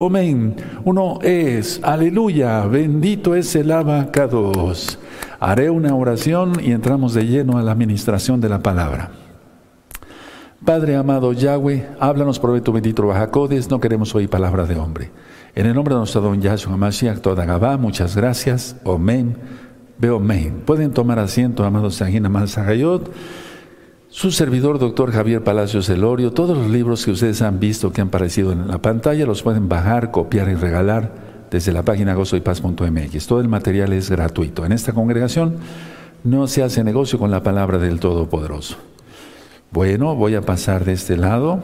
Amén. Uno es, aleluya, bendito es el abacados. Haré una oración y entramos de lleno a la administración de la palabra. Padre amado Yahweh, háblanos por tu bendito Bajacodes, no queremos oír palabra de hombre. En el nombre de nuestro don Yahshua Mashiach, toda Gabá, muchas gracias. Amén. Veo amén. Pueden tomar asiento, amados Sagina Malzahayot. Su servidor, doctor Javier Palacios Elorio, todos los libros que ustedes han visto que han aparecido en la pantalla los pueden bajar, copiar y regalar desde la página gozoypaz.mx. Todo el material es gratuito. En esta congregación no se hace negocio con la palabra del Todopoderoso. Bueno, voy a pasar de este lado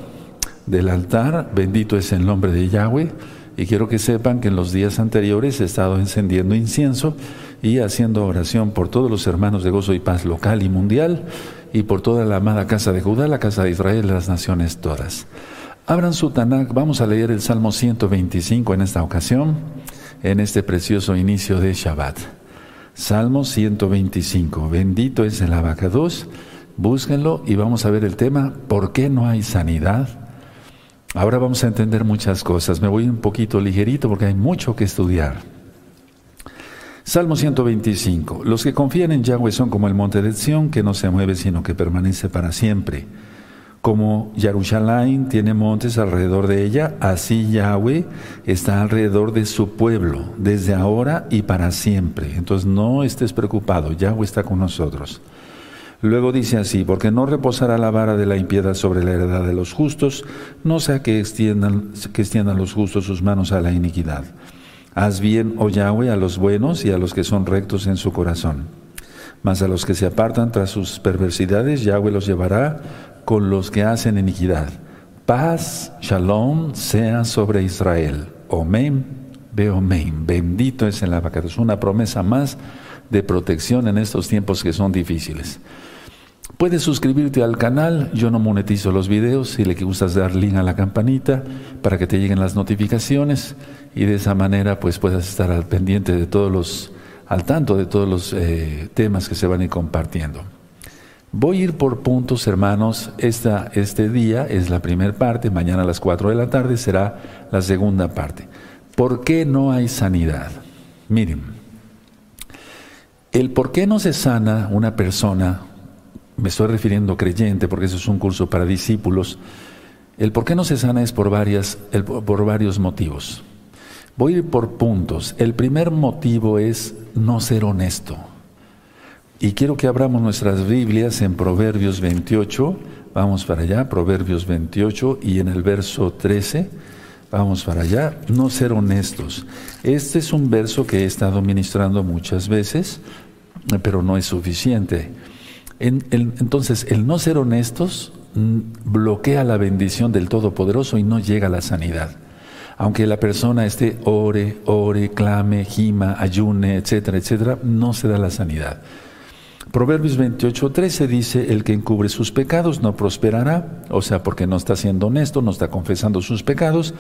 del altar. Bendito es el nombre de Yahweh. Y quiero que sepan que en los días anteriores he estado encendiendo incienso y haciendo oración por todos los hermanos de gozo y paz local y mundial y por toda la amada casa de Judá, la casa de Israel, las naciones todas. Abran su Tanakh, vamos a leer el Salmo 125 en esta ocasión, en este precioso inicio de Shabbat. Salmo 125, bendito es el abacados, búsquenlo y vamos a ver el tema, ¿por qué no hay sanidad? Ahora vamos a entender muchas cosas, me voy un poquito ligerito porque hay mucho que estudiar. Salmo 125. Los que confían en Yahweh son como el monte de Sión, que no se mueve, sino que permanece para siempre. Como Jerusalén tiene montes alrededor de ella, así Yahweh está alrededor de su pueblo, desde ahora y para siempre. Entonces no estés preocupado, Yahweh está con nosotros. Luego dice así, porque no reposará la vara de la impiedad sobre la heredad de los justos, no sea que que extiendan los justos sus manos a la iniquidad. Haz bien, oh Yahweh, a los buenos y a los que son rectos en su corazón. Mas a los que se apartan tras sus perversidades, Yahweh los llevará con los que hacen iniquidad. Paz, shalom, sea sobre Israel. Omen, ve omen. Bendito es el abacato. Es una promesa más de protección en estos tiempos que son difíciles. Puedes suscribirte al canal, yo no monetizo los videos, si le gustas dar link a la campanita para que te lleguen las notificaciones y de esa manera pues puedas estar al pendiente de todos los, al tanto de todos los eh, temas que se van a ir compartiendo. Voy a ir por puntos, hermanos. Esta, este día es la primera parte, mañana a las 4 de la tarde será la segunda parte. ¿Por qué no hay sanidad? Miren, el por qué no se sana una persona, me estoy refiriendo creyente, porque eso es un curso para discípulos, el por qué no se sana es por, varias, por varios motivos. Voy a por puntos. El primer motivo es no ser honesto. Y quiero que abramos nuestras Biblias en Proverbios 28. Vamos para allá, Proverbios 28 y en el verso 13. Vamos para allá, no ser honestos. Este es un verso que he estado ministrando muchas veces, pero no es suficiente. Entonces, el no ser honestos bloquea la bendición del Todopoderoso y no llega a la sanidad aunque la persona esté ore, ore, clame, gima, ayune, etcétera, etcétera, no se da la sanidad. Proverbios 28, 13 dice, el que encubre sus pecados no prosperará, o sea, porque no está siendo honesto, no está confesando sus pecados,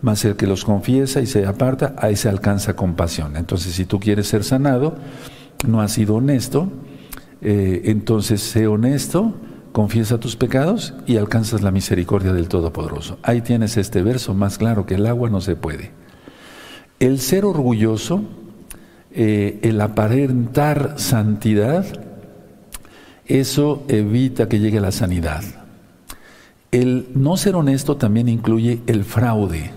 mas el que los confiesa y se aparta, ahí se alcanza compasión. Entonces, si tú quieres ser sanado, no has sido honesto, eh, entonces sé honesto, confiesa tus pecados y alcanzas la misericordia del Todopoderoso. Ahí tienes este verso más claro que el agua no se puede. El ser orgulloso, eh, el aparentar santidad, eso evita que llegue la sanidad. El no ser honesto también incluye el fraude,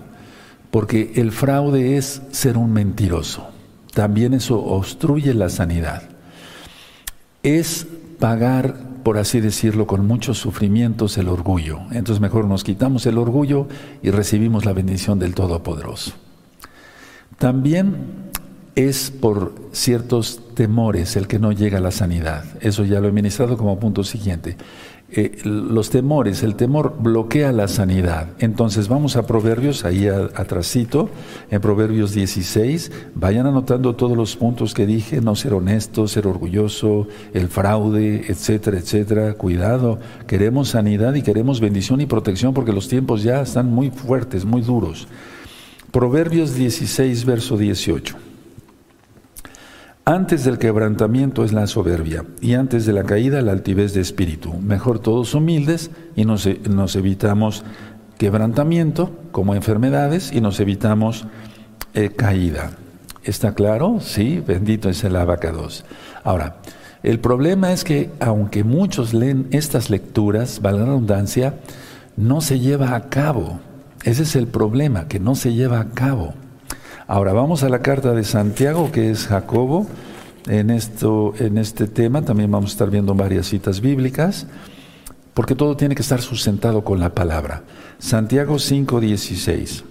porque el fraude es ser un mentiroso. También eso obstruye la sanidad. Es pagar por así decirlo, con muchos sufrimientos el orgullo. Entonces mejor nos quitamos el orgullo y recibimos la bendición del Todopoderoso. También es por ciertos temores el que no llega a la sanidad. Eso ya lo he ministrado como punto siguiente. Eh, los temores, el temor bloquea la sanidad. Entonces vamos a Proverbios, ahí atrásito, en Proverbios 16, vayan anotando todos los puntos que dije, no ser honesto, ser orgulloso, el fraude, etcétera, etcétera. Cuidado, queremos sanidad y queremos bendición y protección porque los tiempos ya están muy fuertes, muy duros. Proverbios 16, verso 18. Antes del quebrantamiento es la soberbia y antes de la caída la altivez de espíritu. Mejor todos humildes y nos, evitamos quebrantamiento como enfermedades y nos evitamos eh, caída. ¿Está claro? Sí, bendito es el abacados. Ahora, el problema es que aunque muchos leen estas lecturas, valga la redundancia, no se lleva a cabo. Ese es el problema, que no se lleva a cabo. Ahora vamos a la carta de Santiago, que es Jacobo. En, esto, en este tema también vamos a estar viendo varias citas bíblicas, porque todo tiene que estar sustentado con la palabra. Santiago 5:16.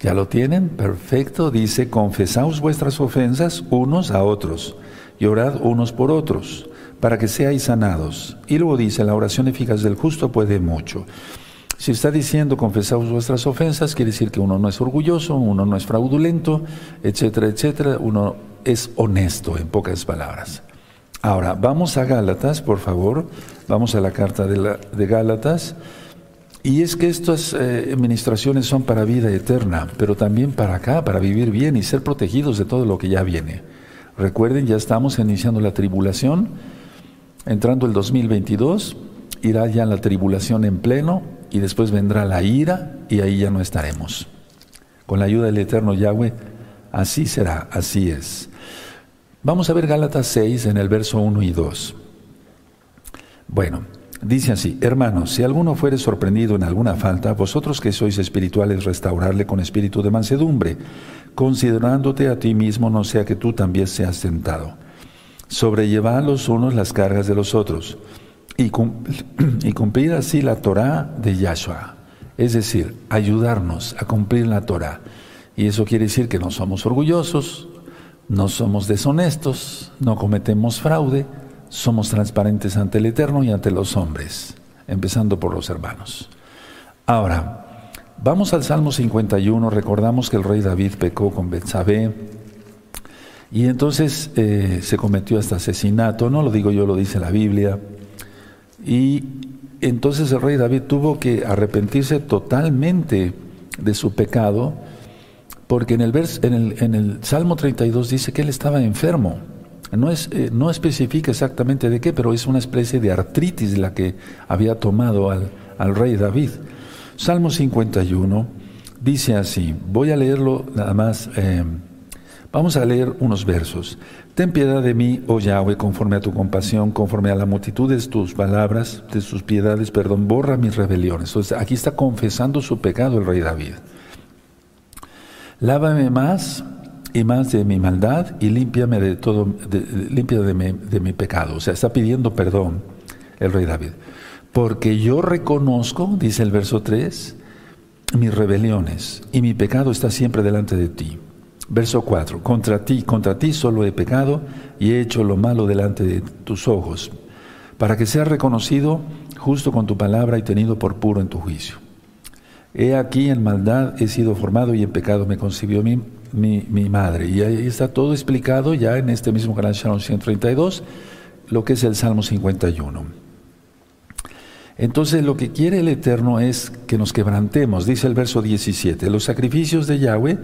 ¿Ya lo tienen? Perfecto. Dice, confesaos vuestras ofensas unos a otros y orad unos por otros, para que seáis sanados. Y luego dice, la oración eficaz del justo puede mucho. Si está diciendo confesaos vuestras ofensas, quiere decir que uno no es orgulloso, uno no es fraudulento, etcétera, etcétera. Uno es honesto, en pocas palabras. Ahora, vamos a Gálatas, por favor. Vamos a la carta de, la, de Gálatas. Y es que estas eh, administraciones son para vida eterna, pero también para acá, para vivir bien y ser protegidos de todo lo que ya viene. Recuerden, ya estamos iniciando la tribulación, entrando el 2022, irá ya la tribulación en pleno y después vendrá la ira y ahí ya no estaremos. Con la ayuda del eterno Yahweh, así será, así es. Vamos a ver Gálatas 6 en el verso 1 y 2. Bueno, Dice así, hermanos, si alguno fuere sorprendido en alguna falta, vosotros que sois espirituales, restaurarle con espíritu de mansedumbre, considerándote a ti mismo, no sea que tú también seas tentado. Sobrellevad los unos las cargas de los otros y, cumplir así la Torah de Yahshua. Es decir, ayudarnos a cumplir la Torah. Y eso quiere decir que no somos orgullosos, no somos deshonestos, no cometemos fraude, somos transparentes ante el Eterno y ante los hombres, empezando por los hermanos. Ahora, vamos al Salmo 51, recordamos que el rey David pecó con Betsabé y entonces eh, se cometió este asesinato, no lo digo yo, lo dice la Biblia, y entonces el rey David tuvo que arrepentirse totalmente de su pecado, porque en el, en el, en el Salmo 32 dice que él estaba enfermo. No, es, eh, no especifica exactamente de qué, pero es una especie de artritis la que había tomado al, al rey David. Salmo 51 dice así, voy a leerlo nada más, eh, vamos a leer unos versos. Ten piedad de mí, oh Yahweh, conforme a tu compasión, conforme a la multitud de tus palabras, de tus piedades, perdón, borra mis rebeliones. Entonces aquí está confesando su pecado el rey David. Lávame más y más de mi maldad y límpiame de todo, de, de mi, de mi pecado. O sea, está pidiendo perdón el rey David. Porque yo reconozco, dice el verso 3, mis rebeliones y mi pecado está siempre delante de ti. Verso 4, contra ti, contra ti solo he pecado y he hecho lo malo delante de tus ojos, para que sea reconocido justo con tu palabra y tenido por puro en tu juicio. He aquí en maldad he sido formado y en pecado me concibió mi mi, madre. Y ahí está todo explicado ya en este mismo canal Shalom 132, lo que es el Salmo 51. Entonces lo que quiere el Eterno es que nos quebrantemos, dice el verso 17, los sacrificios de Yahweh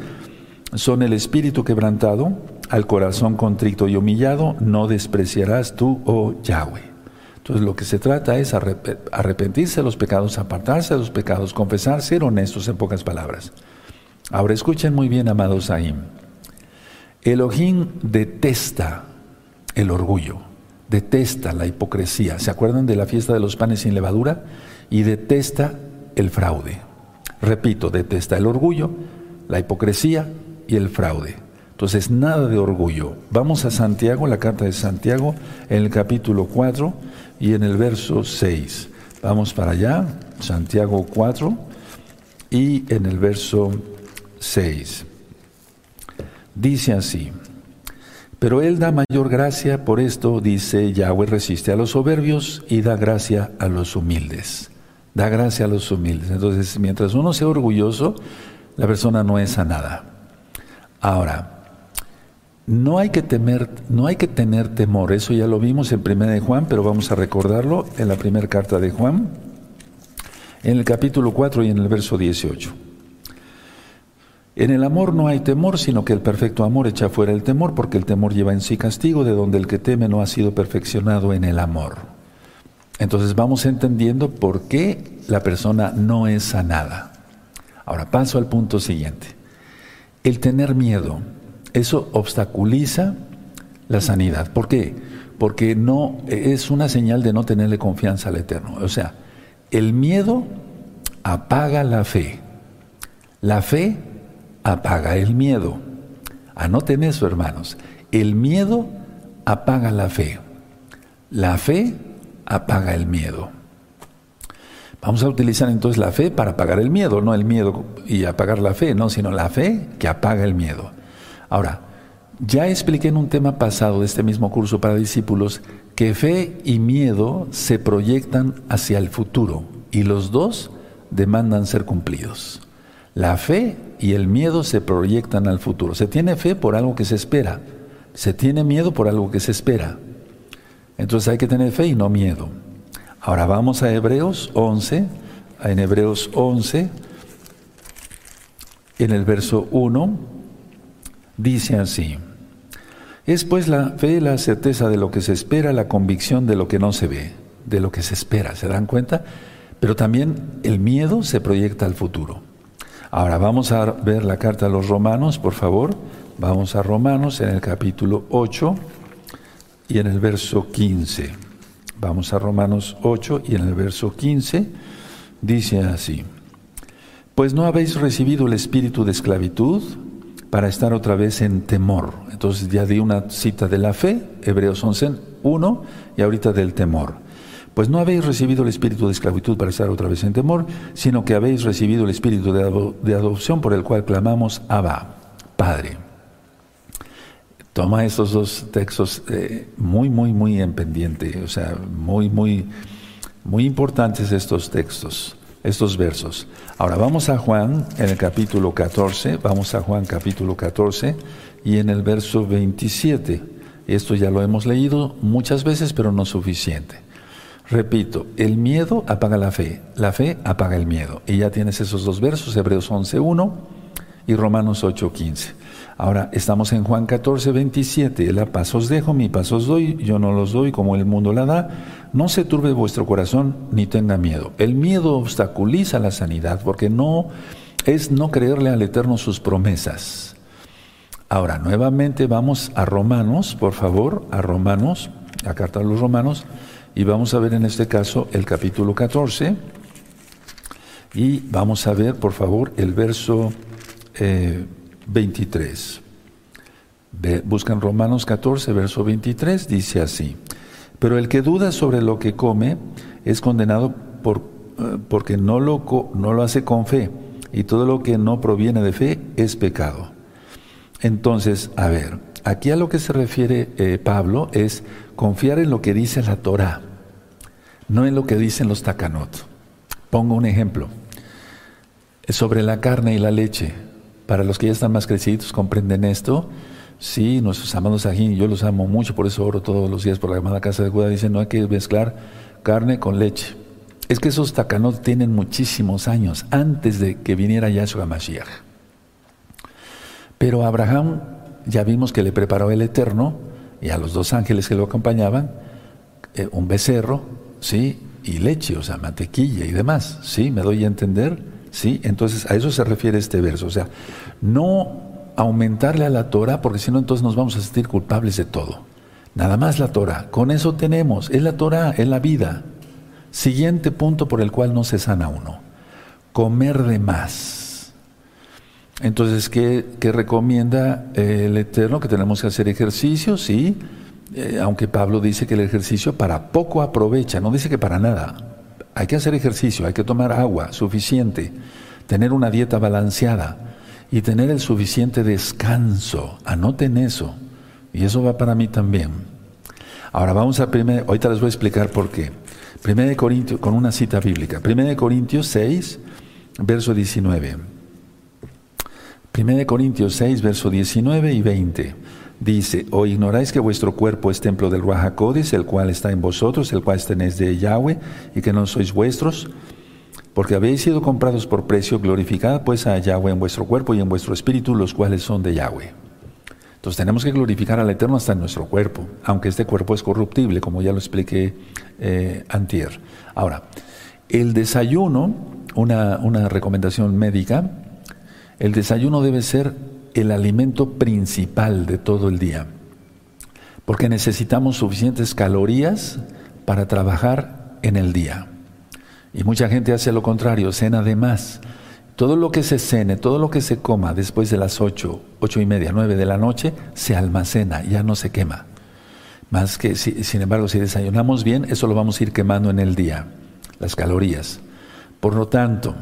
son el espíritu quebrantado, al corazón contrito y humillado, no despreciarás tú, oh Yahweh. Entonces lo que se trata es arrepentirse de los pecados, apartarse de los pecados, confesar, ser honestos en pocas palabras. Ahora escuchen muy bien, amados Ahim. Elohim detesta el orgullo, detesta la hipocresía. ¿Se acuerdan de la fiesta de los panes sin levadura? Y detesta el fraude. Repito, detesta el orgullo, la hipocresía y el fraude. Entonces, nada de orgullo. Vamos a Santiago, la carta de Santiago, en el capítulo 4 y en el verso 6. Vamos para allá, Santiago 4 y en el verso 6. Dice así, pero Él da mayor gracia, por esto dice Yahweh resiste a los soberbios y da gracia a los humildes. Da gracia a los humildes. Entonces, mientras uno sea orgulloso, la persona no es sanada. Ahora, no hay que temer, no hay que tener temor. Eso ya lo vimos en primera de Juan, pero vamos a recordarlo en la primera carta de Juan, en el capítulo 4 y en el verso 18. En el amor no hay temor, sino que el perfecto amor echa fuera el temor, porque el temor lleva en sí castigo, de donde el que teme no ha sido perfeccionado en el amor. Entonces vamos entendiendo por qué la persona no es sanada. Ahora paso al punto siguiente. El tener miedo, eso obstaculiza la sanidad. ¿Por qué? Porque no es una señal de no tenerle confianza al Eterno. O sea, el miedo apaga la fe. La fe apaga el miedo. Anoten eso, hermanos. El miedo apaga la fe. La fe apaga el miedo. Vamos a utilizar entonces la fe para apagar el miedo, no el miedo y apagar la fe, no, sino la fe que apaga el miedo. Ahora, ya expliqué en un tema pasado de este mismo curso para discípulos que fe y miedo se proyectan hacia el futuro y los dos demandan ser cumplidos. La fe y el miedo se proyectan al futuro. Se tiene fe por algo que se espera, se tiene miedo por algo que se espera. Entonces hay que tener fe y no miedo. Ahora vamos a Hebreos 11, en Hebreos 11, en el verso 1, dice así, es pues la fe la certeza de lo que se espera, la convicción de lo que no se ve, de lo que se espera, ¿se dan cuenta? Pero también el miedo se proyecta al futuro. Ahora vamos a ver la carta a los romanos, por favor. Vamos a Romanos en el capítulo 8 y en el verso 15. Vamos a Romanos 8 y en el verso 15 dice así, pues no habéis recibido el espíritu de esclavitud para estar otra vez en temor. Entonces ya di una cita de la fe, Hebreos 11, 1, y ahorita del temor. Pues no habéis recibido el espíritu de esclavitud para estar otra vez en temor, sino que habéis recibido el espíritu de, adopción por el cual clamamos Abba, Padre. Toma estos dos textos eh, muy, muy, muy en pendiente, o sea, muy, muy, muy importantes estos textos, estos versos. Ahora vamos a Juan en el capítulo 14, vamos a Juan capítulo 14 y en el verso 27. Esto ya lo hemos leído muchas veces, pero no suficiente. Repito, el miedo apaga la fe, la fe apaga el miedo. Y ya tienes esos dos versos, Hebreos 11.1 y Romanos 8.15. Ahora estamos en Juan 14, 27. La paz os dejo, mi paz os doy, yo no los doy como el mundo la da. No se turbe vuestro corazón ni tenga miedo. El miedo obstaculiza la sanidad porque no es no creerle al Eterno sus promesas. Ahora, nuevamente vamos a Romanos, por favor, a Romanos, a carta a los Romanos, y vamos a ver en este caso el capítulo 14. Y vamos a ver, por favor, el verso eh, 23. Buscan Romanos 14, verso 23, dice así. Pero el que duda sobre lo que come es condenado por, eh, porque no lo, no lo hace con fe, y todo lo que no proviene de fe es pecado. Entonces, a ver, aquí a lo que se refiere eh, Pablo es confiar en lo que dice la Torah, no en lo que dicen los takanot. Pongo un ejemplo. Sobre la carne y la leche. Para los que ya están más crecidos, comprenden esto. Sí, nuestros amados ajín, yo los amo mucho, por eso oro todos los días por la llamada casa de Judá. Dicen, no hay que mezclar carne con leche. Es que esos takanot tienen muchísimos años antes de que viniera Yahshua Mashiach. Pero Abraham, ya vimos que le preparó el Eterno y a los dos ángeles que lo acompañaban, eh, un becerro, ¿sí? Y leche, o sea, mantequilla y demás, ¿sí? ¿Me doy a entender? ¿Sí? Entonces a eso se refiere este verso. O sea, no aumentarle a la Torah, porque si no, entonces nos vamos a sentir culpables de todo. Nada más la Torah. Con eso tenemos. Es la Torah, es la vida. Siguiente punto por el cual no se sana uno. Comer de más. Entonces, ¿qué, recomienda el Eterno? Que tenemos que hacer ejercicio, sí. Eh, aunque Pablo dice que el ejercicio para poco aprovecha, no dice que para nada. Hay que hacer ejercicio, hay que tomar agua suficiente, tener una dieta balanceada y tener el suficiente descanso. Anoten eso. Y eso va para mí también. Ahora vamos a primer, ahorita les voy a explicar por qué. Primera de Corintios, con una cita bíblica. Primera de Corintios 6, verso 19. Primera de Corintios 6, verso 19 y 20 dice, ¿o ignoráis que vuestro cuerpo es templo del Ruajacodis, el cual está en vosotros, el cual tenéis de Yahweh, y que no sois vuestros? Porque habéis sido comprados por precio, glorificad pues a Yahweh en vuestro cuerpo y en vuestro espíritu, los cuales son de Yahweh. Entonces tenemos que glorificar al Eterno hasta en nuestro cuerpo, aunque este cuerpo es corruptible, como ya lo expliqué eh, antier. Ahora, El desayuno, una, una recomendación médica, el desayuno debe ser el alimento principal de todo el día, porque necesitamos suficientes calorías para trabajar en el día. Y mucha gente hace lo contrario, cena de más. Todo lo que se cene, todo lo que se coma después de las ocho, ocho y media, nueve de la noche, se almacena, ya no se quema. Más que, sin embargo, si desayunamos bien, eso lo vamos a ir quemando en el día, las calorías. Por lo tanto,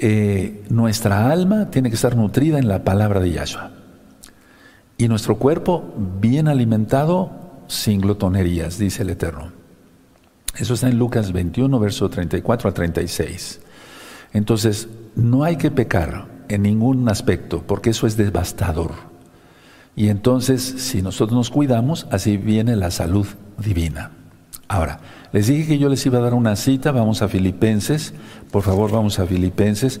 eh, nuestra alma tiene que estar nutrida en la palabra de Yahshua. Y nuestro cuerpo bien alimentado sin glotonerías, dice el Eterno. Eso está en Lucas 21, verso 34 a 36. Entonces, no hay que pecar en ningún aspecto, porque eso es devastador. Y entonces, si nosotros nos cuidamos, así viene la salud divina. Ahora, les dije que yo les iba a dar una cita, vamos a Filipenses, por favor vamos a Filipenses.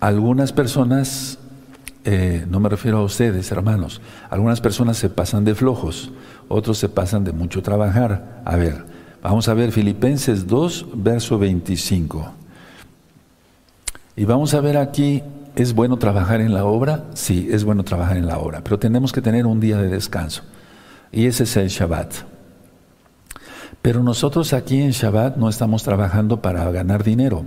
Algunas personas, eh, no me refiero a ustedes, hermanos, algunas personas se pasan de flojos, otros se pasan de mucho trabajar. A ver, vamos a ver Filipenses 2, verso 25. Y vamos a ver aquí, ¿es bueno trabajar en la obra? Sí, es bueno trabajar en la obra, pero tenemos que tener un día de descanso. Y ese es el Shabbat. Pero nosotros aquí en Shabbat no estamos trabajando para ganar dinero,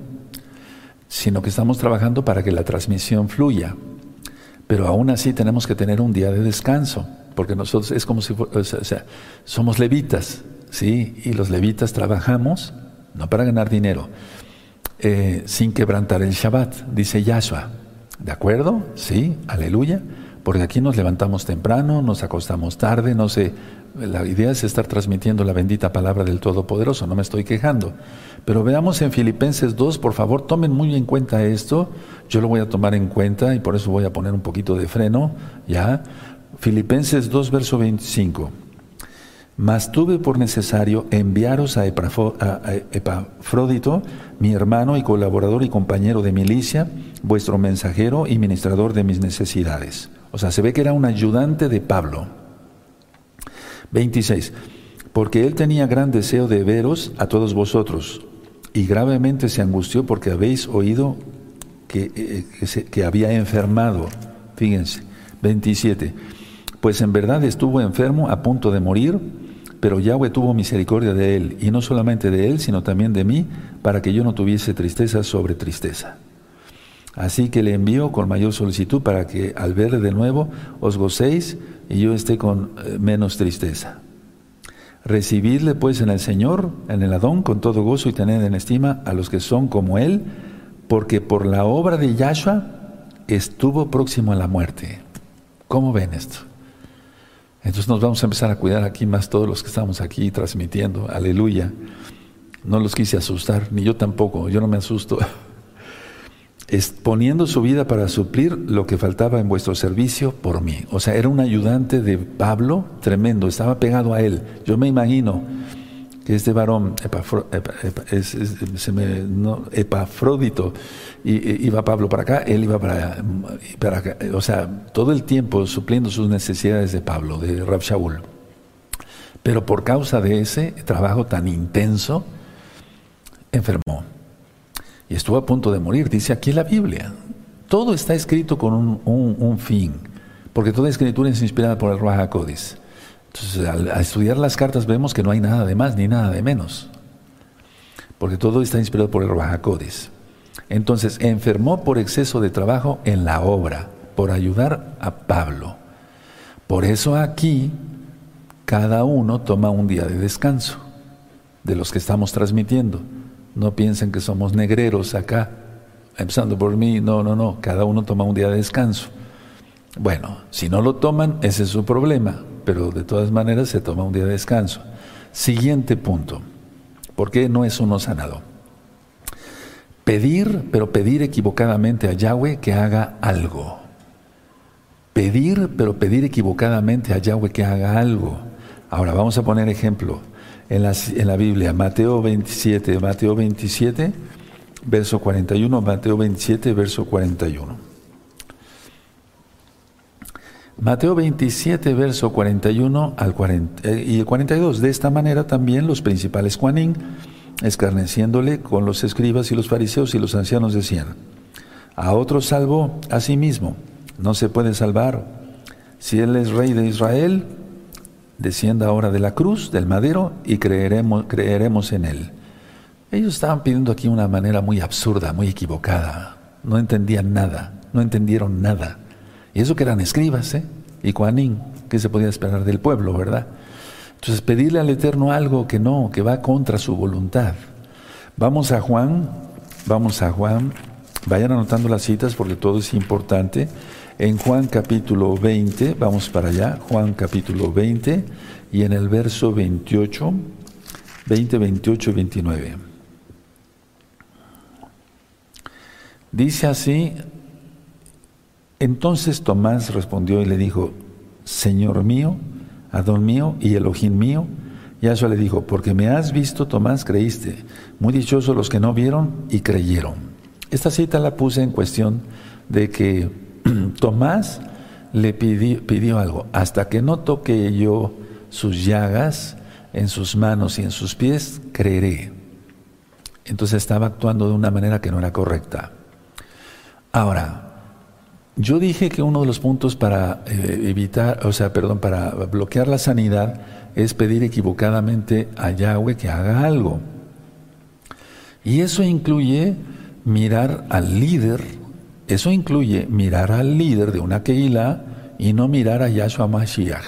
sino que estamos trabajando para que la transmisión fluya. Pero aún así tenemos que tener un día de descanso, porque nosotros es como si o sea, somos levitas, ¿sí? Y los levitas trabajamos no para ganar dinero, eh, sin quebrantar el Shabbat, dice Yahshua. ¿De acuerdo? Sí, aleluya. Porque aquí nos levantamos temprano, nos acostamos tarde, no sé. La idea es estar transmitiendo la bendita palabra del Todopoderoso, no me estoy quejando. Pero veamos en Filipenses 2, por favor, tomen muy en cuenta esto. Yo lo voy a tomar en cuenta y por eso voy a poner un poquito de freno, ¿ya? Filipenses 2, verso 25. Mas tuve por necesario enviaros a, Epafrodito, mi hermano y colaborador y compañero de milicia, vuestro mensajero y ministrador de mis necesidades. O sea, se ve que era un ayudante de Pablo. 26. Porque él tenía gran deseo de veros a todos vosotros, y gravemente se angustió porque habéis oído que, eh, que había enfermado. Fíjense. 27. Pues en verdad estuvo enfermo a punto de morir pero Yahweh tuvo misericordia de él, y no solamente de él, sino también de mí, para que yo no tuviese tristeza sobre tristeza. Así que le envío con mayor solicitud para que al verle de nuevo os gocéis y yo esté con eh, menos tristeza. Recibidle pues en el Señor, en el Adón, con todo gozo y tened en estima a los que son como Él, porque por la obra de Yahshua estuvo próximo a la muerte. ¿Cómo ven esto? Entonces nos vamos a empezar a cuidar aquí más todos los que estamos aquí transmitiendo. Aleluya. No los quise asustar, ni yo tampoco, yo no me asusto. Exponiendo su vida para suplir lo que faltaba en vuestro servicio por mí. O sea, era un ayudante de Pablo tremendo, estaba pegado a él. Yo me imagino que este varón, Epafrodito, iba Pablo para acá, él iba para, acá, o sea, todo el tiempo supliendo sus necesidades de Pablo, de Rab Shaul. Pero por causa de ese trabajo tan intenso, enfermó. Y estuvo a punto de morir, dice aquí la Biblia. Todo está escrito con un, fin, porque toda escritura es inspirada por el Raja Codis. Entonces, al, estudiar las cartas vemos que no hay nada de más ni nada de menos, porque todo está inspirado por el Raja Codis. Entonces, enfermó por exceso de trabajo en la obra, por ayudar a Pablo. Por eso aquí cada uno toma un día de descanso de los que estamos transmitiendo. No piensen que somos negreros acá, empezando por mí. No, no, no. Cada uno toma un día de descanso. Bueno, si no lo toman, ese es su problema, pero de todas maneras se toma un día de descanso. Siguiente punto. ¿Por qué no es uno sanado? Pedir, pero pedir equivocadamente a Yahweh que haga algo. Pedir, pero pedir equivocadamente a Yahweh que haga algo. Ahora vamos a poner ejemplo en la, en la Biblia, Mateo 27, Mateo 27, verso 41, Mateo 27, verso 41. Mateo 27, verso 41 al 40, eh, y el 42. De esta manera también los principales Juanín escarneciéndole con los escribas y los fariseos y los ancianos decían, a otro salvó a sí mismo, no se puede salvar. Si él es rey de Israel, descienda ahora de la cruz, del madero, y creeremos, creeremos en él. Ellos estaban pidiendo aquí una manera muy absurda, muy equivocada. No entendían nada, no entendieron nada. Y eso que eran escribas, ¿eh? Y Juanín, ¿qué se podía esperar del pueblo, verdad? Entonces, pedirle al Eterno algo que no, que va contra su voluntad. Vamos a Juan, vamos a Juan, vayan anotando las citas porque todo es importante. En Juan capítulo 20, vamos para allá, Juan capítulo 20, y en el verso 28, 20, 28 y 29. Dice así, entonces Tomás respondió y le dijo, Señor mío, Adón mío y Elohim mío. Y eso le dijo, porque me has visto, Tomás, creíste. Muy dichosos los que no vieron y creyeron. Esta cita la puse en cuestión de que Tomás le pidió, algo. Hasta que no toque yo sus llagas en sus manos y en sus pies, creeré. Entonces estaba actuando de una manera que no era correcta. Ahora, yo dije que uno de los puntos para eh, evitar, o sea, perdón, para bloquear la sanidad es pedir equivocadamente a Yahweh que haga algo. Y eso incluye mirar al líder, eso incluye mirar al líder de una Keilah y no mirar a Yahshua Mashiach.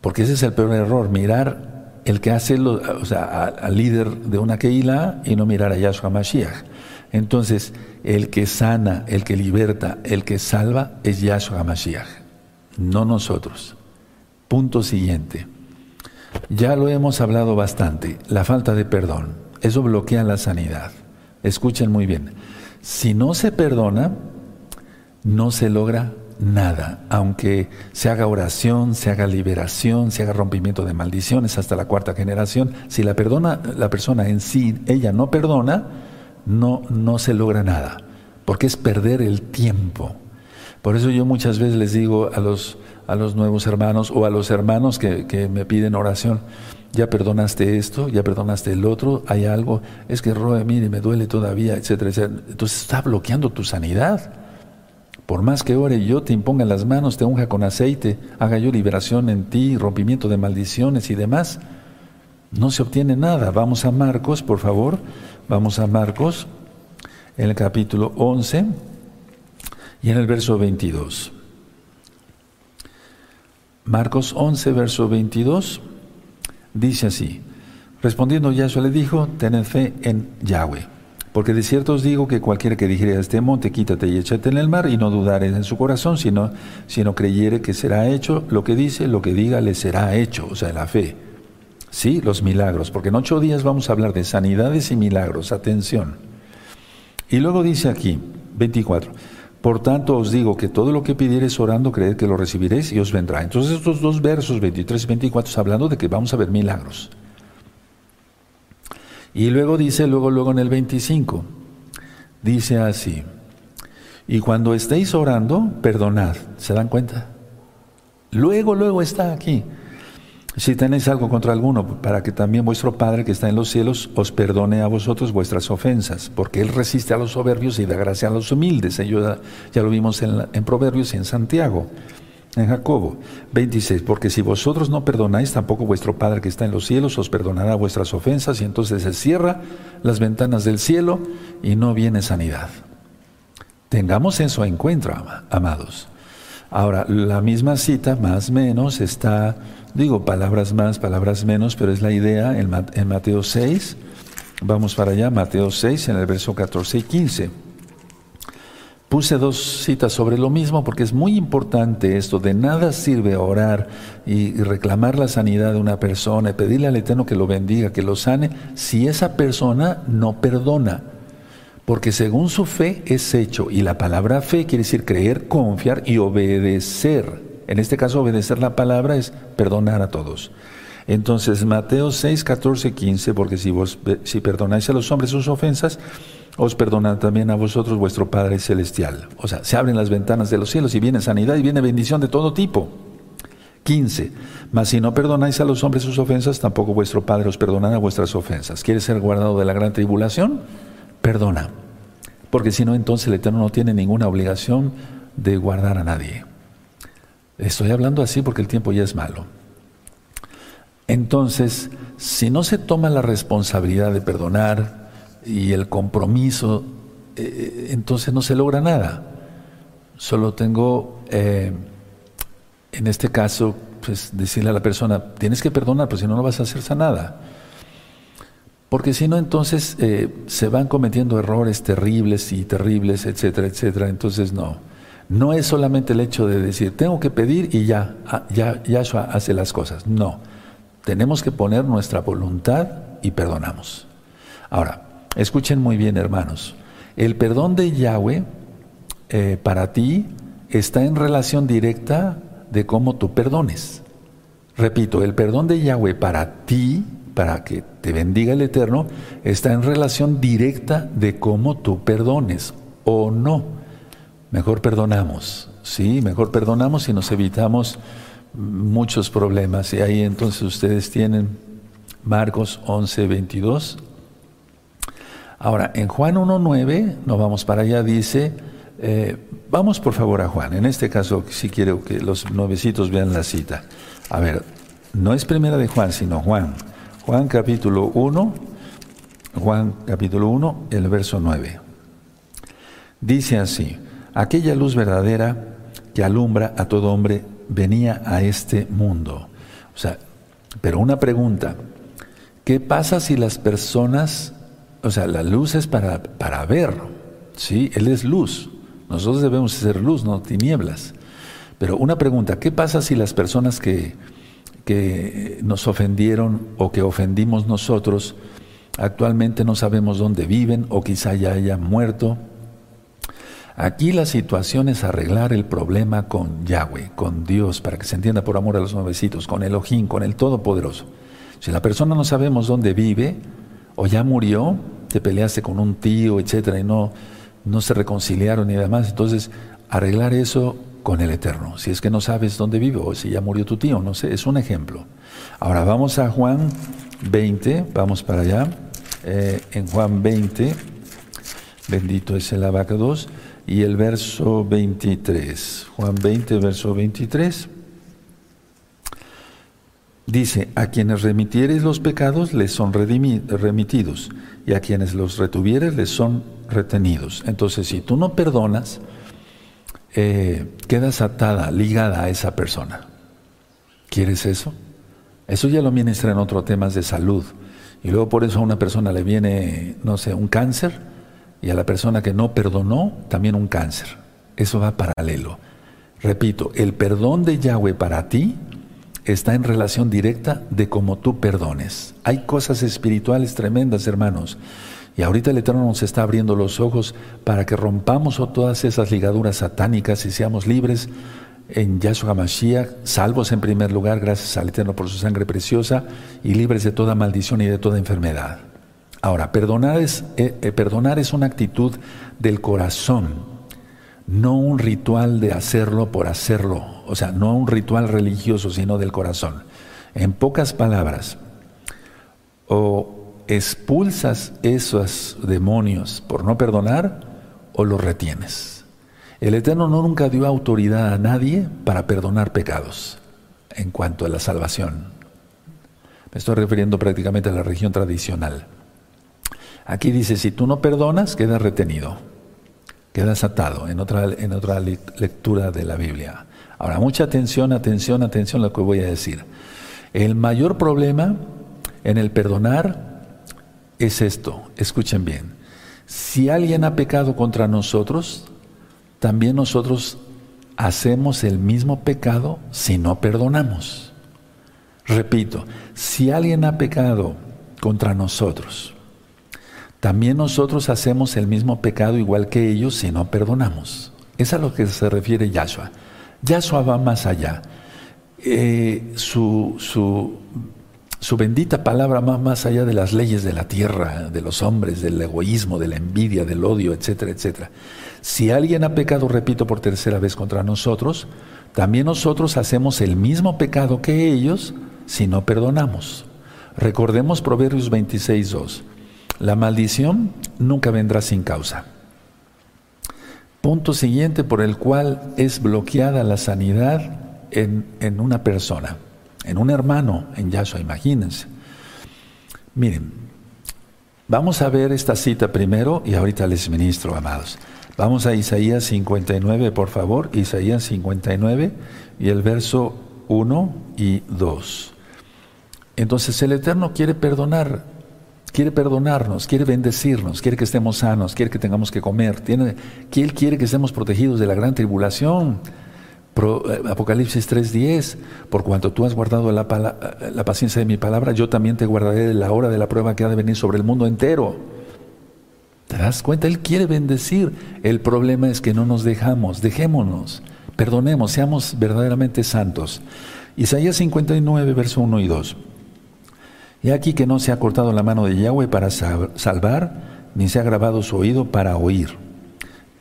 Porque ese es el peor error, mirar el que hace, lo, o sea, al líder de una Keilah y no mirar a Yahshua Mashiach. Entonces, el que sana, el que liberta, el que salva es Yahshua HaMashiach, no nosotros. Punto siguiente. Ya lo hemos hablado bastante, la falta de perdón. Eso bloquea la sanidad. Escuchen muy bien. Si no se perdona, no se logra nada, aunque se haga oración, se haga liberación, se haga rompimiento de maldiciones hasta la cuarta generación, si la perdona la persona en sí, ella no perdona, no, no se logra nada, porque es perder el tiempo. Por eso yo muchas veces les digo a los, a los nuevos hermanos o a los hermanos que, que me piden oración, ya perdonaste esto, ya perdonaste el otro, hay algo, es que Roe, mire, me duele todavía, etcétera, etcétera. Entonces está bloqueando tu sanidad. Por más que ore yo, te imponga las manos, te unja con aceite, haga yo liberación en ti, rompimiento de maldiciones y demás, no se obtiene nada. Vamos a Marcos, por favor. Vamos a Marcos, en el capítulo 11 y en el verso 22. Marcos 11, verso 22, dice así, respondiendo Yahshua le dijo, tened fe en Yahweh, porque de cierto os digo que cualquiera que dijere a este monte, quítate y échate en el mar, y no dudare en su corazón, sino, sino creyere que será hecho lo que dice, lo que diga le será hecho, o sea, la fe. Sí, los milagros, porque en ocho días vamos a hablar de sanidades y milagros. Atención. Y luego dice aquí, 24. Por tanto os digo que todo lo que pidiereis orando, creed que lo recibiréis y os vendrá. Entonces estos dos versos, 23 y 24, están hablando de que vamos a ver milagros. Y luego dice, luego, luego en el 25, dice así, y cuando estéis orando, perdonad. ¿Se dan cuenta? Luego, luego está aquí. Si tenéis algo contra alguno, para que también vuestro Padre que está en los cielos os perdone a vosotros vuestras ofensas, porque Él resiste a los soberbios y da gracia a los humildes. Ya, lo vimos en, en Proverbios y en Santiago, en Jacobo 26, porque si vosotros no perdonáis, tampoco vuestro Padre que está en los cielos os perdonará vuestras ofensas, y entonces se cierra las ventanas del cielo y no viene sanidad. Tengamos eso en cuenta, amados. Ahora, la misma cita, más o menos, está Digo palabras más, palabras menos, pero es la idea en, Mateo 6. Vamos para allá, Mateo 6, en el verso 14 y 15. Puse dos citas sobre lo mismo porque es muy importante esto. De nada sirve orar y reclamar la sanidad de una persona y pedirle al Eterno que lo bendiga, que lo sane, si esa persona no perdona. Porque según su fe es hecho. Y la palabra fe quiere decir creer, confiar y obedecer. En este caso, obedecer la palabra es perdonar a todos. Entonces, Mateo 6, 14, 15, porque si, vos, si perdonáis a los hombres sus ofensas, os perdona también a vosotros vuestro Padre Celestial. O sea, se abren las ventanas de los cielos y viene sanidad y viene bendición de todo tipo. 15. Mas si no perdonáis a los hombres sus ofensas, tampoco vuestro Padre os perdonará vuestras ofensas. ¿Quieres ser guardado de la gran tribulación? Perdona. Porque si no, entonces el Eterno no tiene ninguna obligación de guardar a nadie. Estoy hablando así porque el tiempo ya es malo. Entonces, si no se toma la responsabilidad de perdonar y el compromiso, eh, entonces no se logra nada. Solo tengo, eh, en este caso, pues decirle a la persona, tienes que perdonar, pues si no, no vas a hacer nada. Porque si no, entonces eh, se van cometiendo errores terribles y terribles, etcétera, etcétera. Entonces, no. No es solamente el hecho de decir, tengo que pedir y ya, ah, ya Yahshua hace las cosas. No. Tenemos que poner nuestra voluntad y perdonamos. Ahora, escuchen muy bien, hermanos. El perdón de Yahweh eh, para ti está en relación directa de cómo tú perdones. Repito, el perdón de Yahweh para ti para que te bendiga el Eterno, está en relación directa de cómo tú perdones o no. Mejor perdonamos, sí, mejor perdonamos y nos evitamos muchos problemas. Y ahí entonces ustedes tienen Marcos 11, 22. Ahora, en Juan 1.9, no vamos para allá, dice, eh, vamos por favor a Juan. En este caso, si quiero que los nuevecitos vean la cita. A ver, no es primera de Juan, sino Juan Juan capítulo 1, Juan capítulo 1, el verso 9. Dice así, aquella luz verdadera que alumbra a todo hombre venía a este mundo. O sea, pero una pregunta, ¿qué pasa si las personas, o sea, la luz es para, para ver, ¿sí? Él es luz, nosotros debemos ser luz, no tinieblas. Pero una pregunta, ¿qué pasa si las personas que que nos ofendieron o que ofendimos nosotros, actualmente no sabemos dónde viven o quizá ya hayan muerto. Aquí la situación es arreglar el problema con Yahweh, con Dios, para que se entienda por amor a los nuevecitos, con Elohim, con el Todopoderoso. Si la persona no sabemos dónde vive o ya murió, te peleaste con un tío, etcétera, y no, no se reconciliaron y demás, entonces arreglar eso con el Eterno. Si es que no sabes dónde vive o si ya murió tu tío, no sé, es un ejemplo. Ahora vamos a Juan 20, vamos para allá. Eh, en Juan 20, bendito es el abacados, y el verso 23. Juan 20, verso 23. Dice, a quienes remitieres los pecados les son remitidos, y a quienes los retuvieres les son retenidos. Entonces, si tú no perdonas, eh, quedas atada, ligada a esa persona. ¿Quieres eso? Eso ya lo ministra en otros temas de salud. Y luego por eso a una persona le viene, no sé, un cáncer y a la persona que no perdonó también un cáncer. Eso va paralelo. Repito, el perdón de Yahweh para ti está en relación directa de cómo tú perdones. Hay cosas espirituales tremendas, hermanos. Y ahorita el Eterno nos está abriendo los ojos para que rompamos todas esas ligaduras satánicas y seamos libres en Yahshua Mashiach, salvos en primer lugar, gracias al Eterno por su sangre preciosa, y libres de toda maldición y de toda enfermedad. Ahora, perdonar es, eh, eh, perdonar es una actitud del corazón, no un ritual de hacerlo por hacerlo, o sea, no un ritual religioso, sino del corazón. En pocas palabras, o expulsas esos demonios por no perdonar o los retienes. El Eterno no nunca dio autoridad a nadie para perdonar pecados en cuanto a la salvación. Me estoy refiriendo prácticamente a la religión tradicional. Aquí dice, si tú no perdonas, quedas retenido, quedas atado, en otra, en otra lectura de la Biblia. Ahora, mucha atención, atención, atención a lo que voy a decir. El mayor problema en el perdonar es esto, escuchen bien, si alguien ha pecado contra nosotros, también nosotros hacemos el mismo pecado si no perdonamos. Repito, si alguien ha pecado contra nosotros, también nosotros hacemos el mismo pecado igual que ellos si no perdonamos. Es a lo que se refiere Yahshua. Yahshua va más allá. Eh, su, su su bendita palabra va más allá de las leyes de la tierra, de los hombres, del egoísmo, de la envidia, del odio, etcétera, etcétera. Si alguien ha pecado, repito por tercera vez contra nosotros, también nosotros hacemos el mismo pecado que ellos si no perdonamos. Recordemos Proverbios 26, 2. La maldición nunca vendrá sin causa. Punto siguiente por el cual es bloqueada la sanidad en, en una persona en un hermano en Yahshua, imagínense. Miren, vamos a ver esta cita primero y ahorita les ministro, amados. Vamos a Isaías 59, por favor, Isaías 59 y el verso 1 y 2. Entonces el Eterno quiere perdonar, quiere perdonarnos, quiere bendecirnos, quiere que estemos sanos, quiere que tengamos que comer, Él quiere que estemos protegidos de la gran tribulación eh, Apocalipsis 3:10, por cuanto tú has guardado la, la, paciencia de mi palabra, yo también te guardaré de la hora de la prueba que ha de venir sobre el mundo entero. ¿Te das cuenta? Él quiere bendecir. El problema es que no nos dejamos, dejémonos, perdonemos, seamos verdaderamente santos. Isaías 59, verso 1 y 2. Y aquí que no se ha cortado la mano de Yahweh para salvar, ni se ha grabado su oído para oír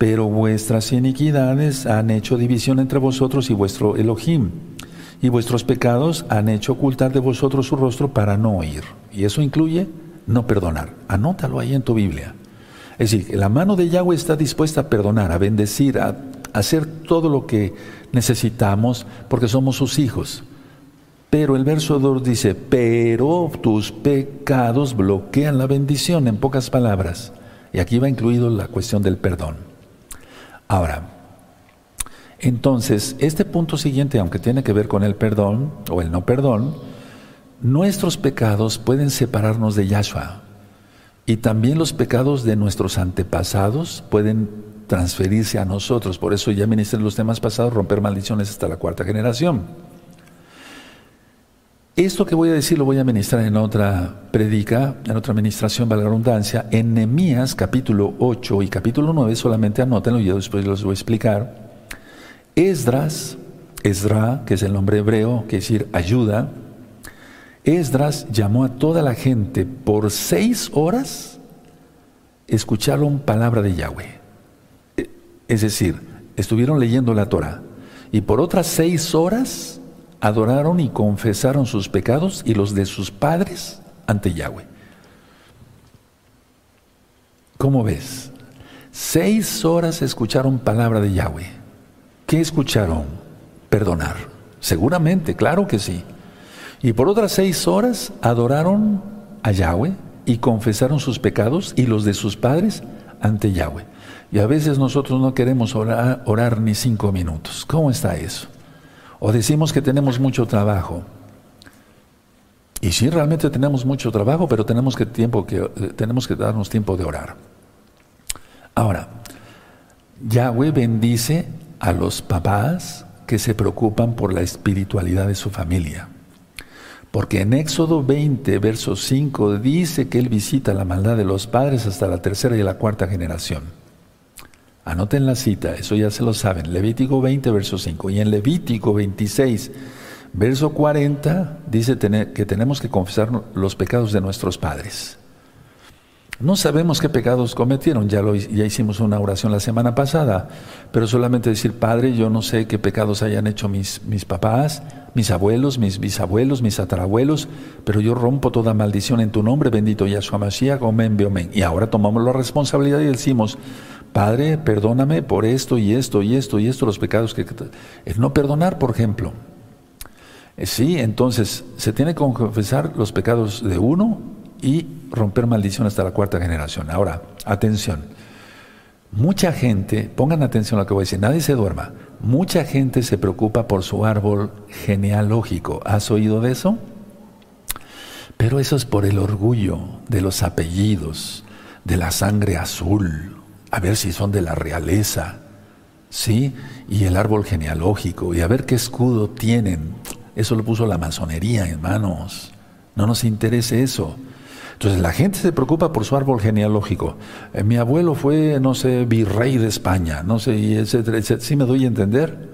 pero vuestras iniquidades han hecho división entre vosotros y vuestro Elohim, y vuestros pecados han hecho ocultar de vosotros su rostro para no oír. Y eso incluye no perdonar. Anótalo ahí en tu Biblia. Es decir, la mano de Yahweh está dispuesta a perdonar, a bendecir, a hacer todo lo que necesitamos porque somos sus hijos. Pero el verso 2 dice, pero tus pecados bloquean la bendición, en pocas palabras. Y aquí va incluido la cuestión del perdón. Ahora, entonces, este punto siguiente, aunque tiene que ver con el perdón o el no perdón, nuestros pecados pueden separarnos de Yahshua. Y también los pecados de nuestros antepasados pueden transferirse a nosotros. Por eso ya ministré los temas pasados, romper maldiciones hasta la cuarta generación. Esto que voy a decir lo voy a ministrar en otra predica, en otra administración, valga la redundancia, en Nehemías capítulo 8 y capítulo 9, solamente anótenlo y yo después los voy a explicar. Esdras, Esdra, que es el nombre hebreo, que decir ayuda, Esdras llamó a toda la gente por seis horas, escucharon palabra de Yahweh. Es decir, estuvieron leyendo la Torah y por otras seis horas adoraron y confesaron sus pecados y los de sus padres ante Yahweh. ¿Cómo ves? Seis horas escucharon palabra de Yahweh. ¿Qué escucharon? Perdonar. Seguramente, claro que sí. Y por otras seis horas adoraron a Yahweh y confesaron sus pecados y los de sus padres ante Yahweh. Y a veces nosotros no queremos orar, orar ni cinco minutos. ¿Cómo está eso? O decimos que tenemos mucho trabajo. Y sí, realmente tenemos mucho trabajo, pero tenemos que, tiempo que, eh, tenemos que darnos tiempo de orar. Ahora, Yahweh bendice a los papás que se preocupan por la espiritualidad de su familia. Porque en Éxodo 20, verso 5, dice que Él visita la maldad de los padres hasta la tercera y la cuarta generación. Anoten la cita, eso ya se lo saben. Levítico 20, verso 5. Y en Levítico 26, verso 40, dice que tenemos que confesar los pecados de nuestros padres. No sabemos qué pecados cometieron, ya, hicimos una oración la semana pasada, pero solamente decir, Padre, yo no sé qué pecados hayan hecho mis, mis papás, mis abuelos, mis bisabuelos, mis tatarabuelos, pero yo rompo toda maldición en tu nombre, bendito Yahshua Mashiach, omen, omen. Y ahora tomamos la responsabilidad y decimos, Padre, perdóname por esto y esto y esto y esto, los pecados que... El no perdonar, por ejemplo. Eh, sí, entonces se tiene que confesar los pecados de uno y romper maldición hasta la cuarta generación. Ahora, atención. Mucha gente, pongan atención a lo que voy a decir, nadie se duerma. Mucha gente se preocupa por su árbol genealógico. ¿Has oído de eso? Pero eso es por el orgullo de los apellidos, de la sangre azul, a ver si son de la realeza, ¿sí? Y el árbol genealógico, y a ver qué escudo tienen. Eso lo puso la masonería, hermanos. No nos interesa eso. Entonces la gente se preocupa por su árbol genealógico. Eh, mi abuelo fue, no sé, virrey de España, no sé, y etcétera, etcétera. ¿Sí me doy a entender?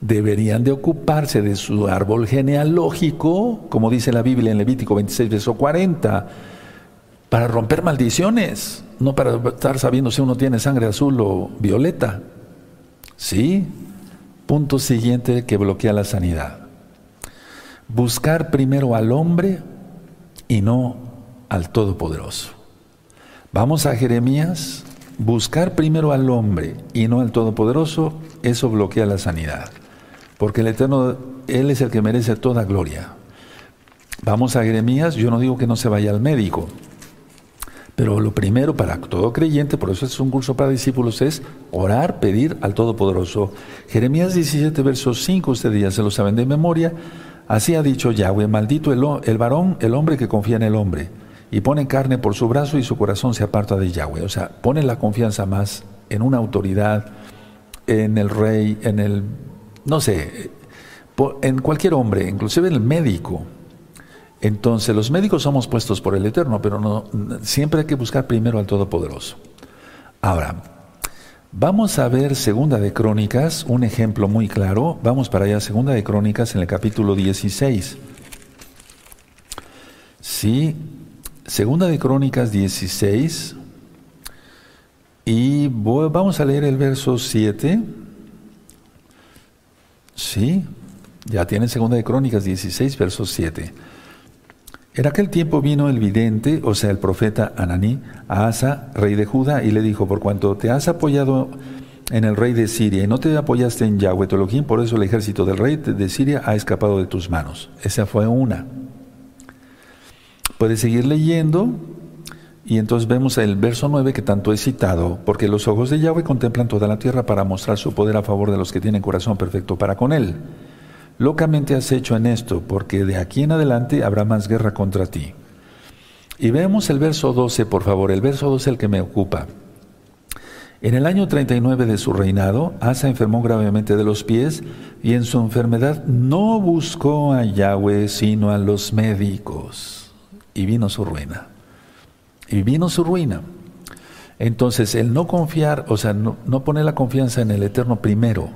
deberían de ocuparse de su árbol genealógico, como dice la Biblia en Levítico 26, verso 40, para romper maldiciones, no para estar sabiendo si uno tiene sangre azul o violeta. ¿Sí? Punto siguiente que bloquea la sanidad. Buscar primero al hombre y no al Todopoderoso. Vamos a Jeremías, buscar primero al hombre y no al Todopoderoso, eso bloquea la sanidad porque el Eterno, Él es el que merece toda gloria. Vamos a Jeremías, yo no digo que no se vaya al médico, pero lo primero para todo creyente, por eso es un curso para discípulos, es orar, pedir al Todopoderoso. Jeremías 17, versos 5, ustedes ya se lo saben de memoria. Así ha dicho Yahweh, maldito el, el varón, el hombre que confía en el hombre, y pone carne por su brazo y su corazón se aparta de Yahweh. O sea, pone la confianza más en una autoridad, en el rey, en el no sé, en cualquier hombre, inclusive el médico. Entonces, los médicos somos puestos por el Eterno, pero no, siempre hay que buscar primero al Todopoderoso. Ahora, vamos a ver Segunda de Crónicas, un ejemplo muy claro. Vamos para allá, Segunda de Crónicas en el capítulo 16. Sí, Segunda de Crónicas 16. Y vamos a leer el verso 7. Sí, ya tiene segunda de Crónicas 16, verso 7. En aquel tiempo vino el vidente, o sea, el profeta Ananí, a Asa, rey de Judá, y le dijo, por cuanto te has apoyado en el rey de Siria y no te apoyaste en Yahweh Toloquín, por eso el ejército del rey de Siria ha escapado de tus manos. Esa fue una. Puedes seguir leyendo y entonces vemos el verso 9 que tanto he citado, porque los ojos de Yahweh contemplan toda la tierra para mostrar su poder a favor de los que tienen corazón perfecto para con él. Locamente has hecho en esto, porque de aquí en adelante habrá más guerra contra ti. Y vemos el verso 12, por favor, el verso 12 es el que me ocupa. En el año 39 de su reinado, Asa enfermó gravemente de los pies y en su enfermedad no buscó a Yahweh sino a los médicos. Y vino su ruina y vino su ruina. Entonces, el no confiar, o sea, no, poner la confianza en el Eterno primero,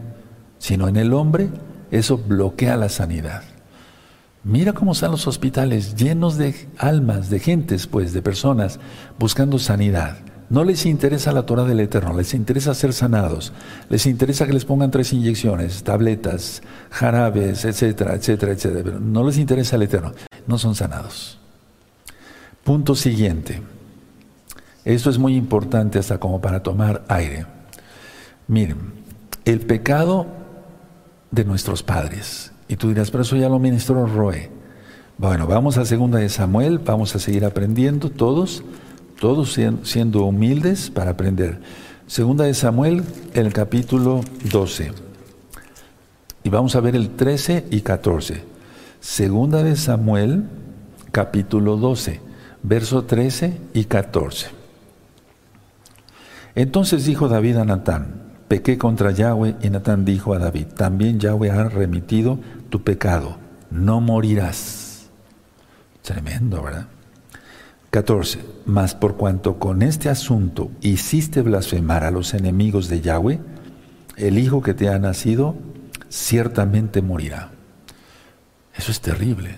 sino en el hombre, eso bloquea la sanidad. Mira cómo están los hospitales llenos de almas, de gentes, pues, de personas buscando sanidad. No les interesa la Torah del Eterno, les interesa ser sanados, les interesa que les pongan tres inyecciones, tabletas, jarabes, etcétera, etcétera, etcétera. Pero no les interesa el Eterno, no son sanados. Punto siguiente. Esto es muy importante hasta como para tomar aire. Miren, el pecado de nuestros padres. Y tú dirás, pero eso ya lo ministró Roe. Bueno, vamos a segunda de Samuel, vamos a seguir aprendiendo todos, todos siendo humildes para aprender. Segunda de Samuel, el capítulo 12. Y vamos a ver el 13 y 14. Segunda de Samuel, capítulo 12, verso 13 y 14. Entonces dijo David a Natán, pequé contra Yahweh, y Natán dijo a David, también Yahweh ha remitido tu pecado, no morirás. Tremendo, ¿verdad? 14. Mas por cuanto con este asunto hiciste blasfemar a los enemigos de Yahweh, el hijo que te ha nacido ciertamente morirá. Eso es terrible.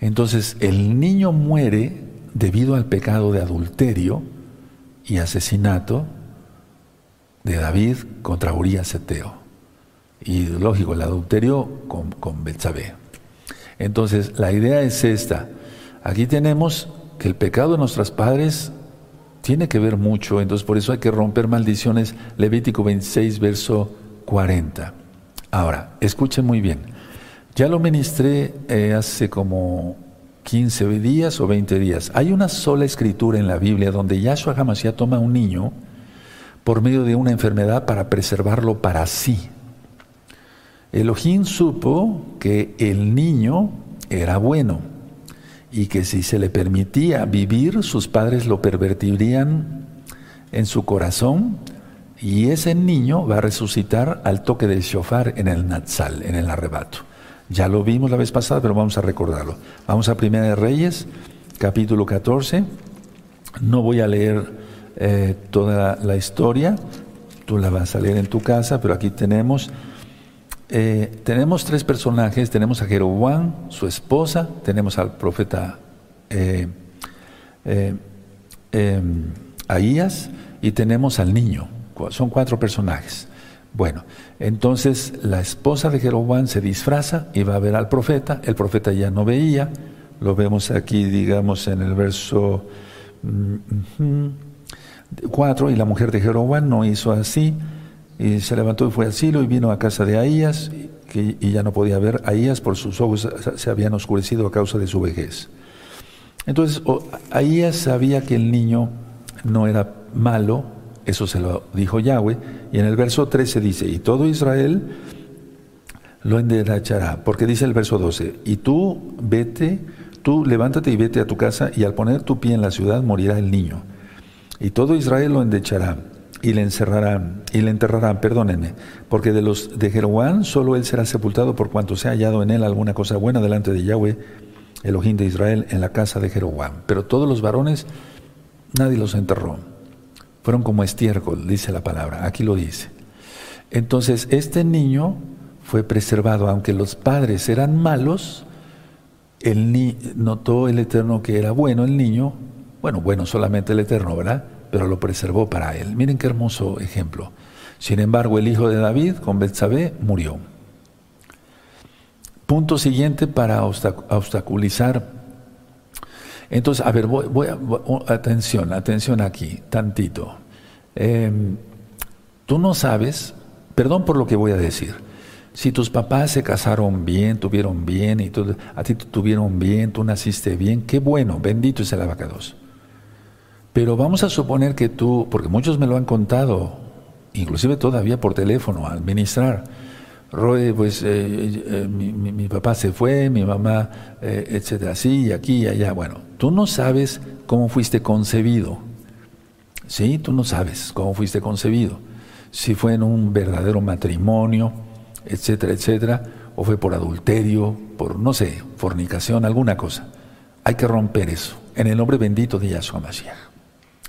Entonces el niño muere debido al pecado de adulterio y asesinato de David contra Urias Eteo. Y lógico, el adulterio con, con Entonces, la idea es esta. Aquí tenemos que el pecado de nuestros padres tiene que ver mucho, entonces por eso hay que romper maldiciones. Levítico 26, verso 40. Ahora, escuchen muy bien. Ya lo ministré eh, hace como 15 días o 20 días. Hay una sola escritura en la Biblia donde Yahshua Hamashiach toma un niño por medio de una enfermedad para preservarlo para sí. Elohim supo que el niño era bueno y que si se le permitía vivir, sus padres lo pervertirían en su corazón y ese niño va a resucitar al toque del shofar en el Natsal, en el arrebato. Ya lo vimos la vez pasada, pero vamos a recordarlo. Vamos a Primera de Reyes, capítulo 14. No voy a leer eh, toda la historia, tú la vas a leer en tu casa, pero aquí tenemos eh, tenemos tres personajes, tenemos a Jeroboam, su esposa, tenemos al profeta eh, eh, Ahías y tenemos al niño. Son cuatro personajes. Bueno, entonces la esposa de Jeroboam se disfraza y va a ver al profeta. El profeta ya no veía. Lo vemos aquí, digamos, en el verso 4. Y la mujer de Jeroboam no hizo así. Y se levantó y fue al silo y vino a casa de Ahías. y ya no podía ver. Ahías por sus ojos se habían oscurecido a causa de su vejez. Entonces, Ahías sabía que el niño no era malo, eso se lo dijo Yahweh, y en el verso 13 dice, y todo Israel lo enderachará, porque dice el verso 12, y tú vete, tú levántate y vete a tu casa, y al poner tu pie en la ciudad morirá el niño. Y todo Israel lo endechará y le encerrarán y le enterrarán, perdónenme, porque de los de Jeroboam solo él será sepultado por cuanto se ha hallado en él alguna cosa buena delante de Yahweh, Elohim de Israel, en la casa de Jeroboam. Pero todos los varones nadie los enterró. Fueron como estiércol, dice la palabra, aquí lo dice. Entonces, este niño fue preservado, aunque los padres eran malos, el ni notó el Eterno que era bueno el niño, bueno, bueno solamente el Eterno, ¿verdad? Pero lo preservó para él. Miren qué hermoso ejemplo. Sin embargo, el hijo de David con Betsabé murió. Punto siguiente para obstaculizar entonces, a ver, voy, a, atención, atención aquí, tantito. Em, tú no sabes, perdón por lo que voy a decir, si tus papás se casaron bien, tuvieron bien, y a ti tuvieron bien, tú naciste bien, qué bueno, bendito es el abacados. Pero vamos a suponer que tú, porque muchos me lo han contado, inclusive todavía por teléfono, al ministrar, Roy, pues eh, eh, mi, papá se fue, mi mamá, eh, etcétera, así aquí y allá. Bueno, tú no sabes cómo fuiste concebido. Sí, tú no sabes cómo fuiste concebido. Si fue en un verdadero matrimonio, etcétera, etcétera, o fue por adulterio, por, no sé, fornicación, alguna cosa. Hay que romper eso en el nombre bendito de Yahshua Mashiach.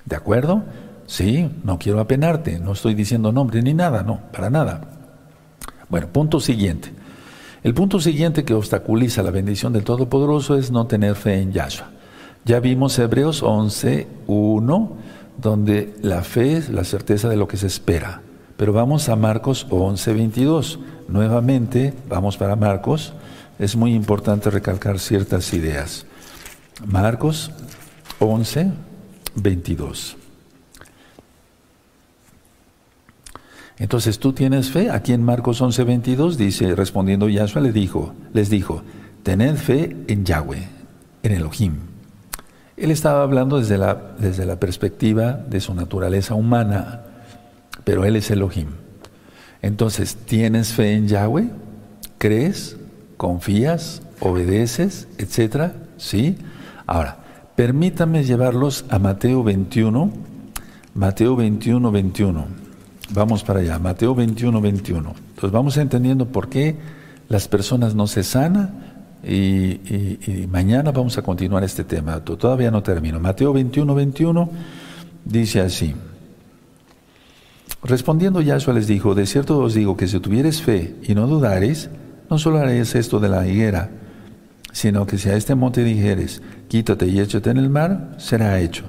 ¿De acuerdo? Sí, no quiero apenarte, no estoy diciendo nombre ni nada, no, para nada. Bueno, punto siguiente. El punto siguiente que obstaculiza la bendición del Todopoderoso es no tener fe en Yahshua. Ya vimos Hebreos 11, 1, donde la fe es la certeza de lo que se espera. Pero vamos a Marcos 11, 22. Nuevamente, vamos para Marcos. Es muy importante recalcar ciertas ideas. Marcos 11, 22. Entonces tú tienes fe. Aquí en Marcos 11:22 dice, respondiendo Yahshua le dijo, les dijo, tened fe en Yahweh, en Elohim. Él estaba hablando desde la, desde la perspectiva de su naturaleza humana, pero él es Elohim. Entonces, ¿tienes fe en Yahweh? ¿Crees? ¿Confías? ¿Obedeces? Etcétera. ¿Sí? Ahora, permítame llevarlos a Mateo 21, Mateo 21, 21. Vamos para allá, Mateo 21, 21. Entonces vamos entendiendo por qué las personas no se sanan y, mañana vamos a continuar este tema. Todavía no termino. Mateo 21, 21 dice así. Respondiendo Yahshua les dijo, de cierto os digo que si tuvieres fe y no dudares, no solo haréis esto de la higuera, sino que si a este monte dijeres, quítate y échate en el mar, será hecho.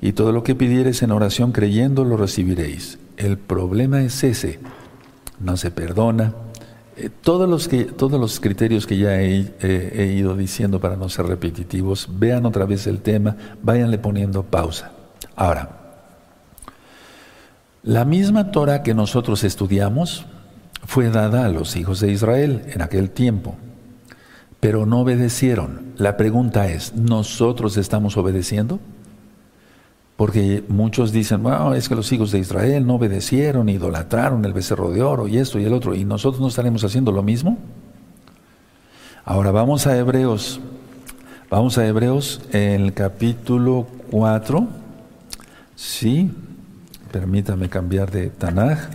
Y todo lo que pidieres en oración creyendo, lo recibiréis. El problema es ese, no se perdona. Eh, todos, los que, todos los criterios que ya he, ido diciendo para no ser repetitivos, vean otra vez el tema, váyanle poniendo pausa. Ahora, la misma Torah que nosotros estudiamos fue dada a los hijos de Israel en aquel tiempo, pero no obedecieron. La pregunta es, ¿nosotros estamos obedeciendo? Porque muchos dicen, bueno, es que los hijos de Israel no obedecieron, idolatraron el becerro de oro y esto y el otro, y nosotros no estaremos haciendo lo mismo. Ahora vamos a Hebreos, vamos a Hebreos el capítulo 4, sí, permítame cambiar de Tanaj,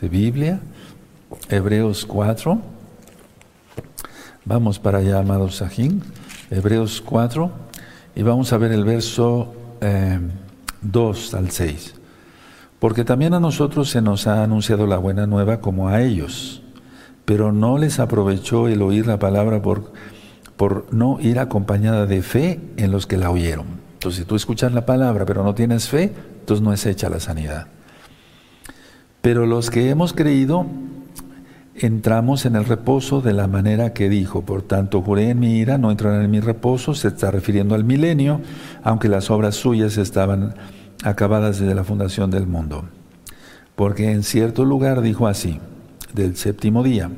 de Biblia, Hebreos 4, vamos para allá, amados Sajín, Hebreos 4, y vamos a ver el verso... Eh, 2 al 6. Porque también a nosotros se nos ha anunciado la buena nueva como a ellos. pero no les aprovechó el oír la palabra por, por no ir acompañada de fe en los que la oyeron. Entonces, si tú escuchas la palabra pero no tienes fe, entonces no es hecha la sanidad. Pero los que hemos creído, entramos en el reposo de la manera que dijo. Por tanto, juré en mi ira, no entrarán en mi reposo. Se está refiriendo al milenio, aunque las obras suyas estaban acabadas desde la fundación del mundo. Porque en cierto lugar dijo así, del séptimo día,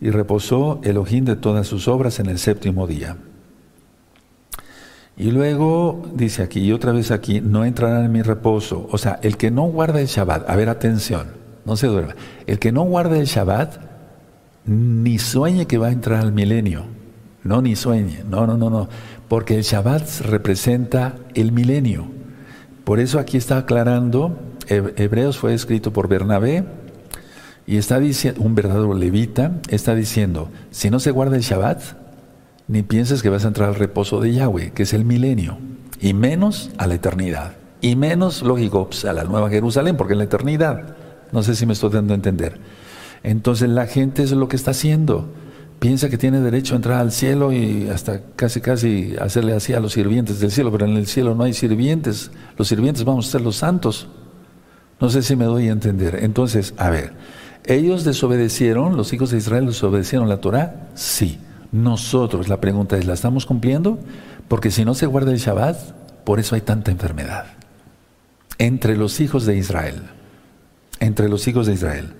y reposó Elohim de todas sus obras en el séptimo día. Y luego dice aquí, y otra vez aquí, no entrarán en mi reposo. O sea, el que no guarda el Shabbat, a ver, atención, no se duerma. El que no guarda el Shabbat, ni sueñe que va a entrar al milenio. No, ni sueñe. No, no, no, no. Porque el Shabbat representa el milenio. Por eso aquí está aclarando, Hebreos fue escrito por Bernabé, y está diciendo, un verdadero levita, está diciendo, si no se guarda el Shabbat, ni pienses que vas a entrar al reposo de Yahweh, que es el milenio, y menos a la eternidad, y menos, lógico, pues, a la Nueva Jerusalén, porque en la eternidad, no sé si me estoy dando a entender. Entonces la gente es lo que está haciendo, piensa que tiene derecho a entrar al cielo y hasta casi casi hacerle así a los sirvientes del cielo, pero en el cielo no hay sirvientes, los sirvientes vamos a ser los santos. No sé si me doy a entender. Entonces, a ver, ¿ellos desobedecieron, los hijos de Israel desobedecieron la Torah? Sí. Nosotros, la pregunta es, ¿la estamos cumpliendo? Porque si no se guarda el Shabbat, por eso hay tanta enfermedad. Entre los hijos de Israel. Entre los hijos de Israel.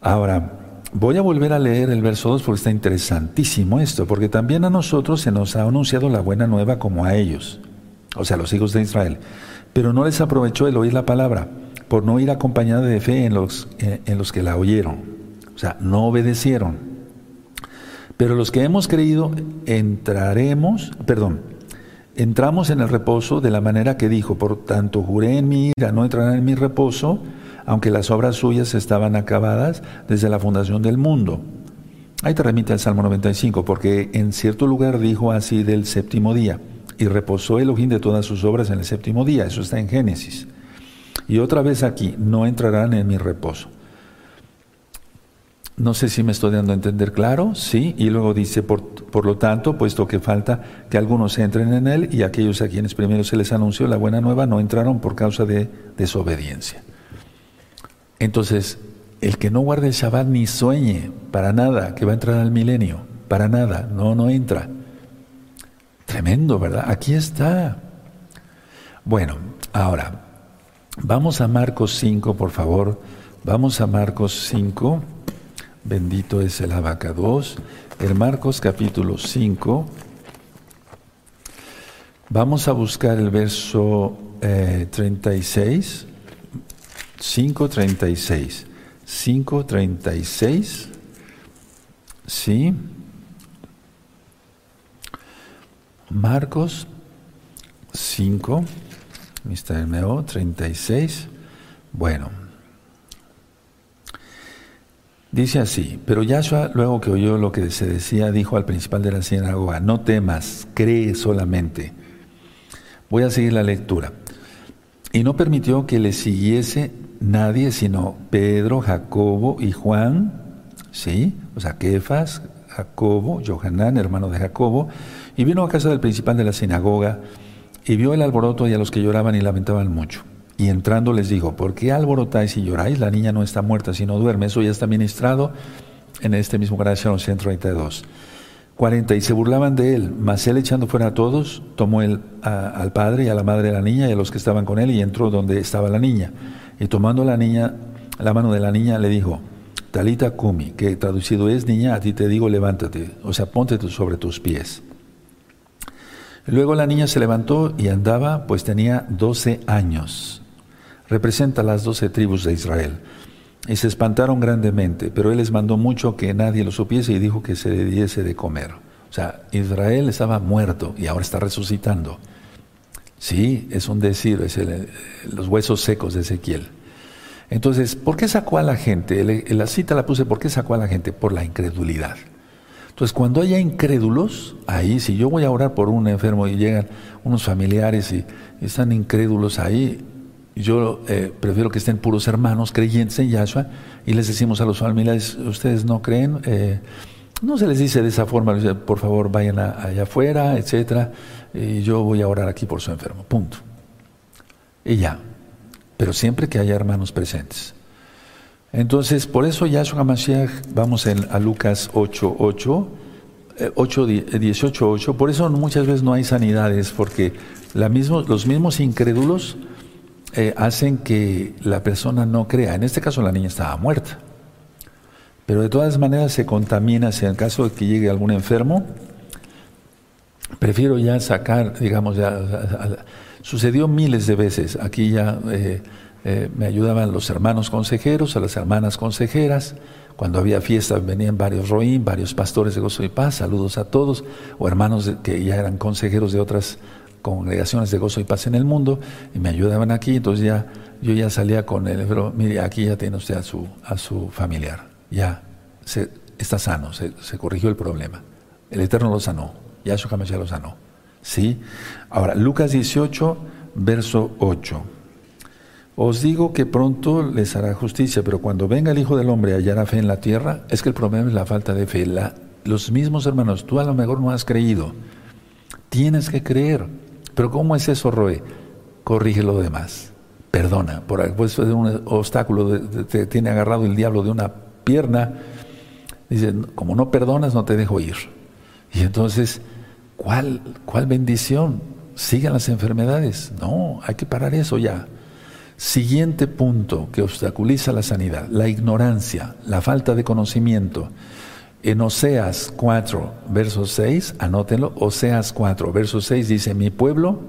Ahora, voy a volver a leer el verso 2 porque está interesantísimo esto, porque también a nosotros se nos ha anunciado la buena nueva como a ellos, o sea, a los hijos de Israel. Pero no les aprovechó el oír la palabra, por no ir acompañada de fe en los, eh, en los que la oyeron. O sea, no obedecieron. Pero los que hemos creído entraremos, perdón, entramos en el reposo de la manera que dijo, por tanto juré en mi ira, no entrarán en mi reposo, aunque las obras suyas estaban acabadas desde la fundación del mundo. Ahí te remite al Salmo 95, porque en cierto lugar dijo así del séptimo día, y reposó Elohim de todas sus obras en el séptimo día, eso está en Génesis. Y otra vez aquí, no entrarán en mi reposo. No sé si me estoy dando a entender claro, sí, y luego dice, por, por, lo tanto, puesto que falta que algunos entren en él y aquellos a quienes primero se les anunció la buena nueva no entraron por causa de desobediencia. Entonces, el que no guarde el Shabbat ni sueñe para nada que va a entrar al milenio, para nada, no, no entra. Tremendo, ¿verdad? Aquí está. Bueno, ahora, vamos a Marcos 5, por favor. Vamos a Marcos 5. Bendito es el abacados. En Marcos capítulo 5, vamos a buscar el verso eh, 36, 5.36, 5.36, ¿sí? Marcos 5, Mr. Meo, 36, bueno. Dice así, pero Yahshua, luego que oyó lo que se decía, dijo al principal de la sinagoga, no temas, cree solamente. Voy a seguir la lectura. Y no permitió que le siguiese nadie sino Pedro, Jacobo y Juan, ¿sí? O sea, Kefas, Jacobo, Johanán, hermano de Jacobo, y vino a casa del principal de la sinagoga y vio el alboroto y a los que lloraban y lamentaban mucho. Y entrando les dijo, ¿por qué alborotáis y lloráis? La niña no está muerta, sino duerme. Eso ya está ministrado en este mismo Gracia 132. 40. Y se burlaban de él, mas él echando fuera a todos, tomó al padre y a la madre de la niña y a los que estaban con él y entró donde estaba la niña. Y tomando la niña, la mano de la niña, le dijo, Talita Kumi, que traducido es, niña, a ti te digo, levántate, o sea, ponte sobre tus pies. Luego la niña se levantó y andaba, pues tenía 12 años representa las doce tribus de Israel. Y se espantaron grandemente, pero él les mandó mucho que nadie lo supiese y dijo que se le diese de comer. O sea, Israel estaba muerto y ahora está resucitando. Sí, es un decir, es los huesos secos de Ezequiel. Entonces, ¿por qué sacó a la gente? La cita la puse, ¿por qué sacó a la gente? Por la incredulidad. Entonces, cuando haya incrédulos, ahí, si yo voy a orar por un enfermo y llegan unos familiares y están incrédulos ahí, Yo eh, prefiero que estén puros hermanos creyentes en Yahshua y les decimos a los familiares, ustedes no creen, eh, no se les dice de esa forma, por favor vayan allá afuera, etcétera, y yo voy a orar aquí por su enfermo, punto. Y ya, pero siempre que haya hermanos presentes. Entonces, por eso Yahshua Mashiach, vamos a Lucas 8, 8, 8, 18, 8, por eso muchas veces no hay sanidades, porque los mismos incrédulos eh, hacen que la persona no crea. En este caso la niña estaba muerta. Pero de todas maneras se contamina si en el caso de que llegue algún enfermo. Prefiero ya sacar, digamos, ya, sucedió miles de veces. Aquí ya eh, eh, me ayudaban los hermanos consejeros, a las hermanas consejeras. Cuando había fiestas venían varios roín, varios pastores de gozo y paz, saludos a todos, o hermanos que ya eran consejeros de otras congregaciones de gozo y paz en el mundo y me ayudaban aquí, entonces ya yo ya salía con él, pero mire, aquí ya tiene usted a su, a su familiar, ya está sano, se, corrigió el problema. El Eterno lo sanó, Yahshua ya lo sanó. ¿Sí? Ahora, Lucas 18, verso 8. Os digo que pronto les hará justicia, pero cuando venga el Hijo del Hombre hallará fe en la tierra, es que el problema es la falta de fe. Los mismos hermanos, tú a lo mejor no has creído, tienes que creer. Pero ¿cómo es eso, Roe? Corrige lo demás. Perdona. Por pues, un obstáculo, te tiene agarrado el diablo de una pierna. Dice, como no perdonas, no te dejo ir. Y entonces, ¿cuál, cuál bendición? Sigan las enfermedades. No, hay que parar eso ya. Siguiente punto que obstaculiza la sanidad, la ignorancia, la falta de conocimiento. En Oseas 4, verso 6, anótenlo, Oseas 4, verso 6 dice, mi pueblo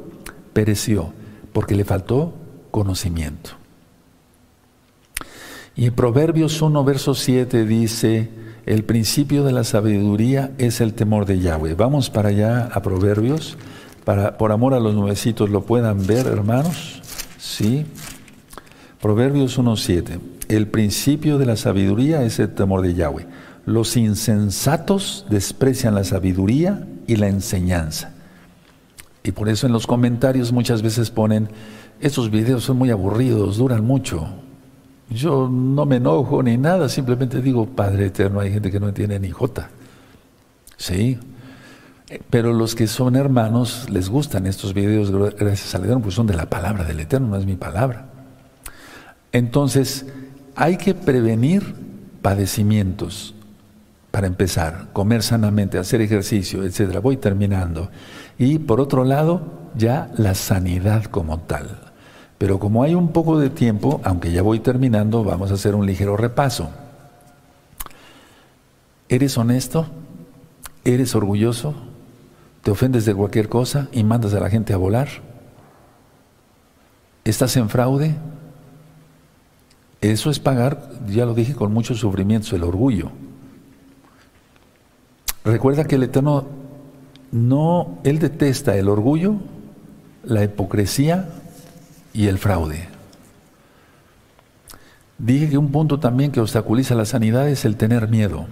pereció porque le faltó conocimiento. Y Proverbios 1, verso 7 dice, el principio de la sabiduría es el temor de Yahweh. Vamos para allá a Proverbios, para por amor a los nuevecitos lo puedan ver, hermanos. Sí. Proverbios 1.7. El principio de la sabiduría es el temor de Yahweh. Los insensatos desprecian la sabiduría y la enseñanza. Y por eso en los comentarios muchas veces ponen, estos videos son muy aburridos, duran mucho. Yo no me enojo ni nada, simplemente digo, Padre Eterno, hay gente que no entiende ni jota. Sí, pero los que son hermanos les gustan estos videos, gracias al Eterno, pues son de la palabra del Eterno, no es mi palabra. Entonces, hay que prevenir padecimientos para empezar, comer sanamente, hacer ejercicio, etcétera. Voy terminando. Y por otro lado, ya la sanidad como tal. Pero como hay un poco de tiempo, aunque ya voy terminando, vamos a hacer un ligero repaso. ¿Eres honesto? ¿Eres orgulloso? ¿Te ofendes de cualquier cosa y mandas a la gente a volar? ¿Estás en fraude? Eso es pagar, ya lo dije, con mucho sufrimiento, el orgullo. Recuerda que el Eterno no, Él detesta el orgullo, la hipocresía y el fraude. Dije que un punto también que obstaculiza la sanidad es el tener miedo.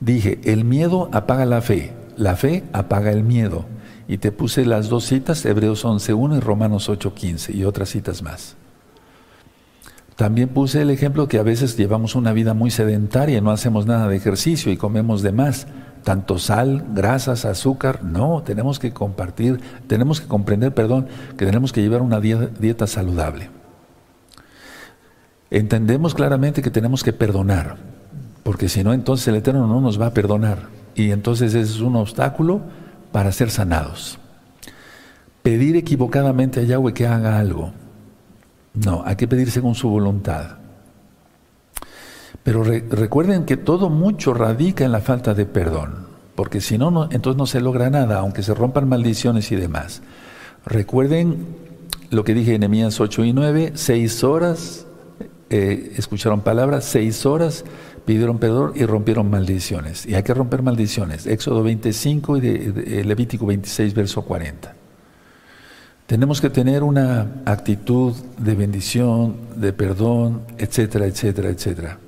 Dije, el miedo apaga la fe, la fe apaga el miedo. Y te puse las dos citas, Hebreos 11.1 y Romanos 8.15 y otras citas más. También puse el ejemplo que a veces llevamos una vida muy sedentaria, no hacemos nada de ejercicio y comemos de más tanto sal, grasas, azúcar. No, tenemos que compartir, tenemos que comprender, perdón, que tenemos que llevar una dieta saludable. Entendemos claramente que tenemos que perdonar, porque si no, entonces el Eterno no nos va a perdonar. Y entonces es un obstáculo para ser sanados. Pedir equivocadamente a Yahweh que haga algo. No, hay que pedir según su voluntad. Pero recuerden que todo mucho radica en la falta de perdón, porque si no, entonces no se logra nada, aunque se rompan maldiciones y demás. Recuerden lo que dije en Nehemías 8 y 9, seis horas eh, escucharon palabras, seis horas pidieron perdón y rompieron maldiciones. Y hay que romper maldiciones. Éxodo 25 y de, Levítico 26, verso 40. Tenemos que tener una actitud de bendición, de perdón, etcétera, etcétera, etcétera.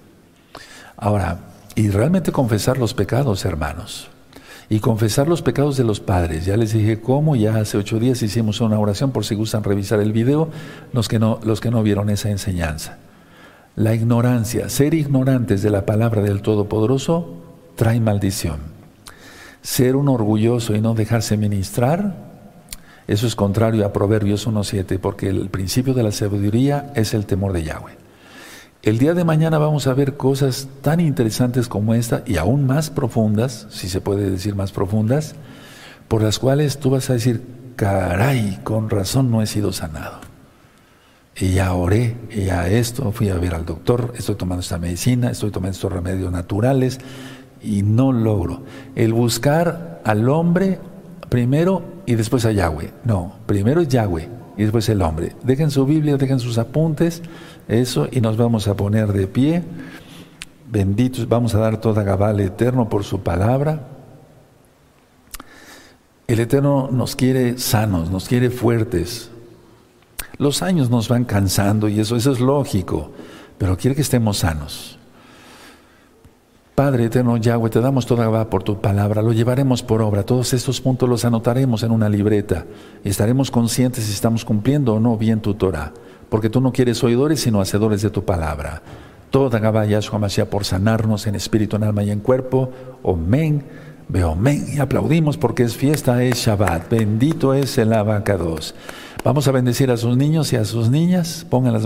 Ahora, y realmente confesar los pecados, hermanos. y confesar los pecados de los padres. Ya les dije cómo, ya hace ocho días hicimos una oración por si gustan revisar el video, los que no, los que no vieron esa enseñanza. La ignorancia, ser ignorantes de la palabra del Todopoderoso, trae maldición. Ser un orgulloso y no dejarse ministrar, eso es contrario a Proverbios 1.7, porque el principio de la sabiduría es el temor de Yahweh. El día de mañana vamos a ver cosas tan interesantes como esta y aún más profundas, si se puede decir más profundas, por las cuales tú vas a decir, caray, con razón no he sido sanado. Y ya oré, y ya esto, fui a ver al doctor, estoy tomando esta medicina, estoy tomando estos remedios naturales y no logro. El buscar al hombre primero y después a Yahweh. No, primero es Yahweh y después el hombre. Dejen su Biblia, dejen sus apuntes eso y nos vamos a poner de pie. Benditos, vamos a dar toda Gabal eterno por su palabra. El Eterno nos quiere sanos, nos quiere fuertes. Los años nos van cansando y eso, eso es lógico, pero quiere que estemos sanos. Padre eterno Yahweh, te damos toda Gabá por tu palabra, lo llevaremos por obra. Todos estos puntos los anotaremos en una libreta y estaremos conscientes si estamos cumpliendo o no bien tu Torah porque tú no quieres oidores, sino hacedores de tu palabra. Toda Gabá Yahshua Mashiach por sanarnos en espíritu, en alma y en cuerpo. Omen, men Y aplaudimos porque es fiesta, es Shabbat. Bendito es el abacados. Vamos a bendecir a sus niños y a sus niñas. Pongan las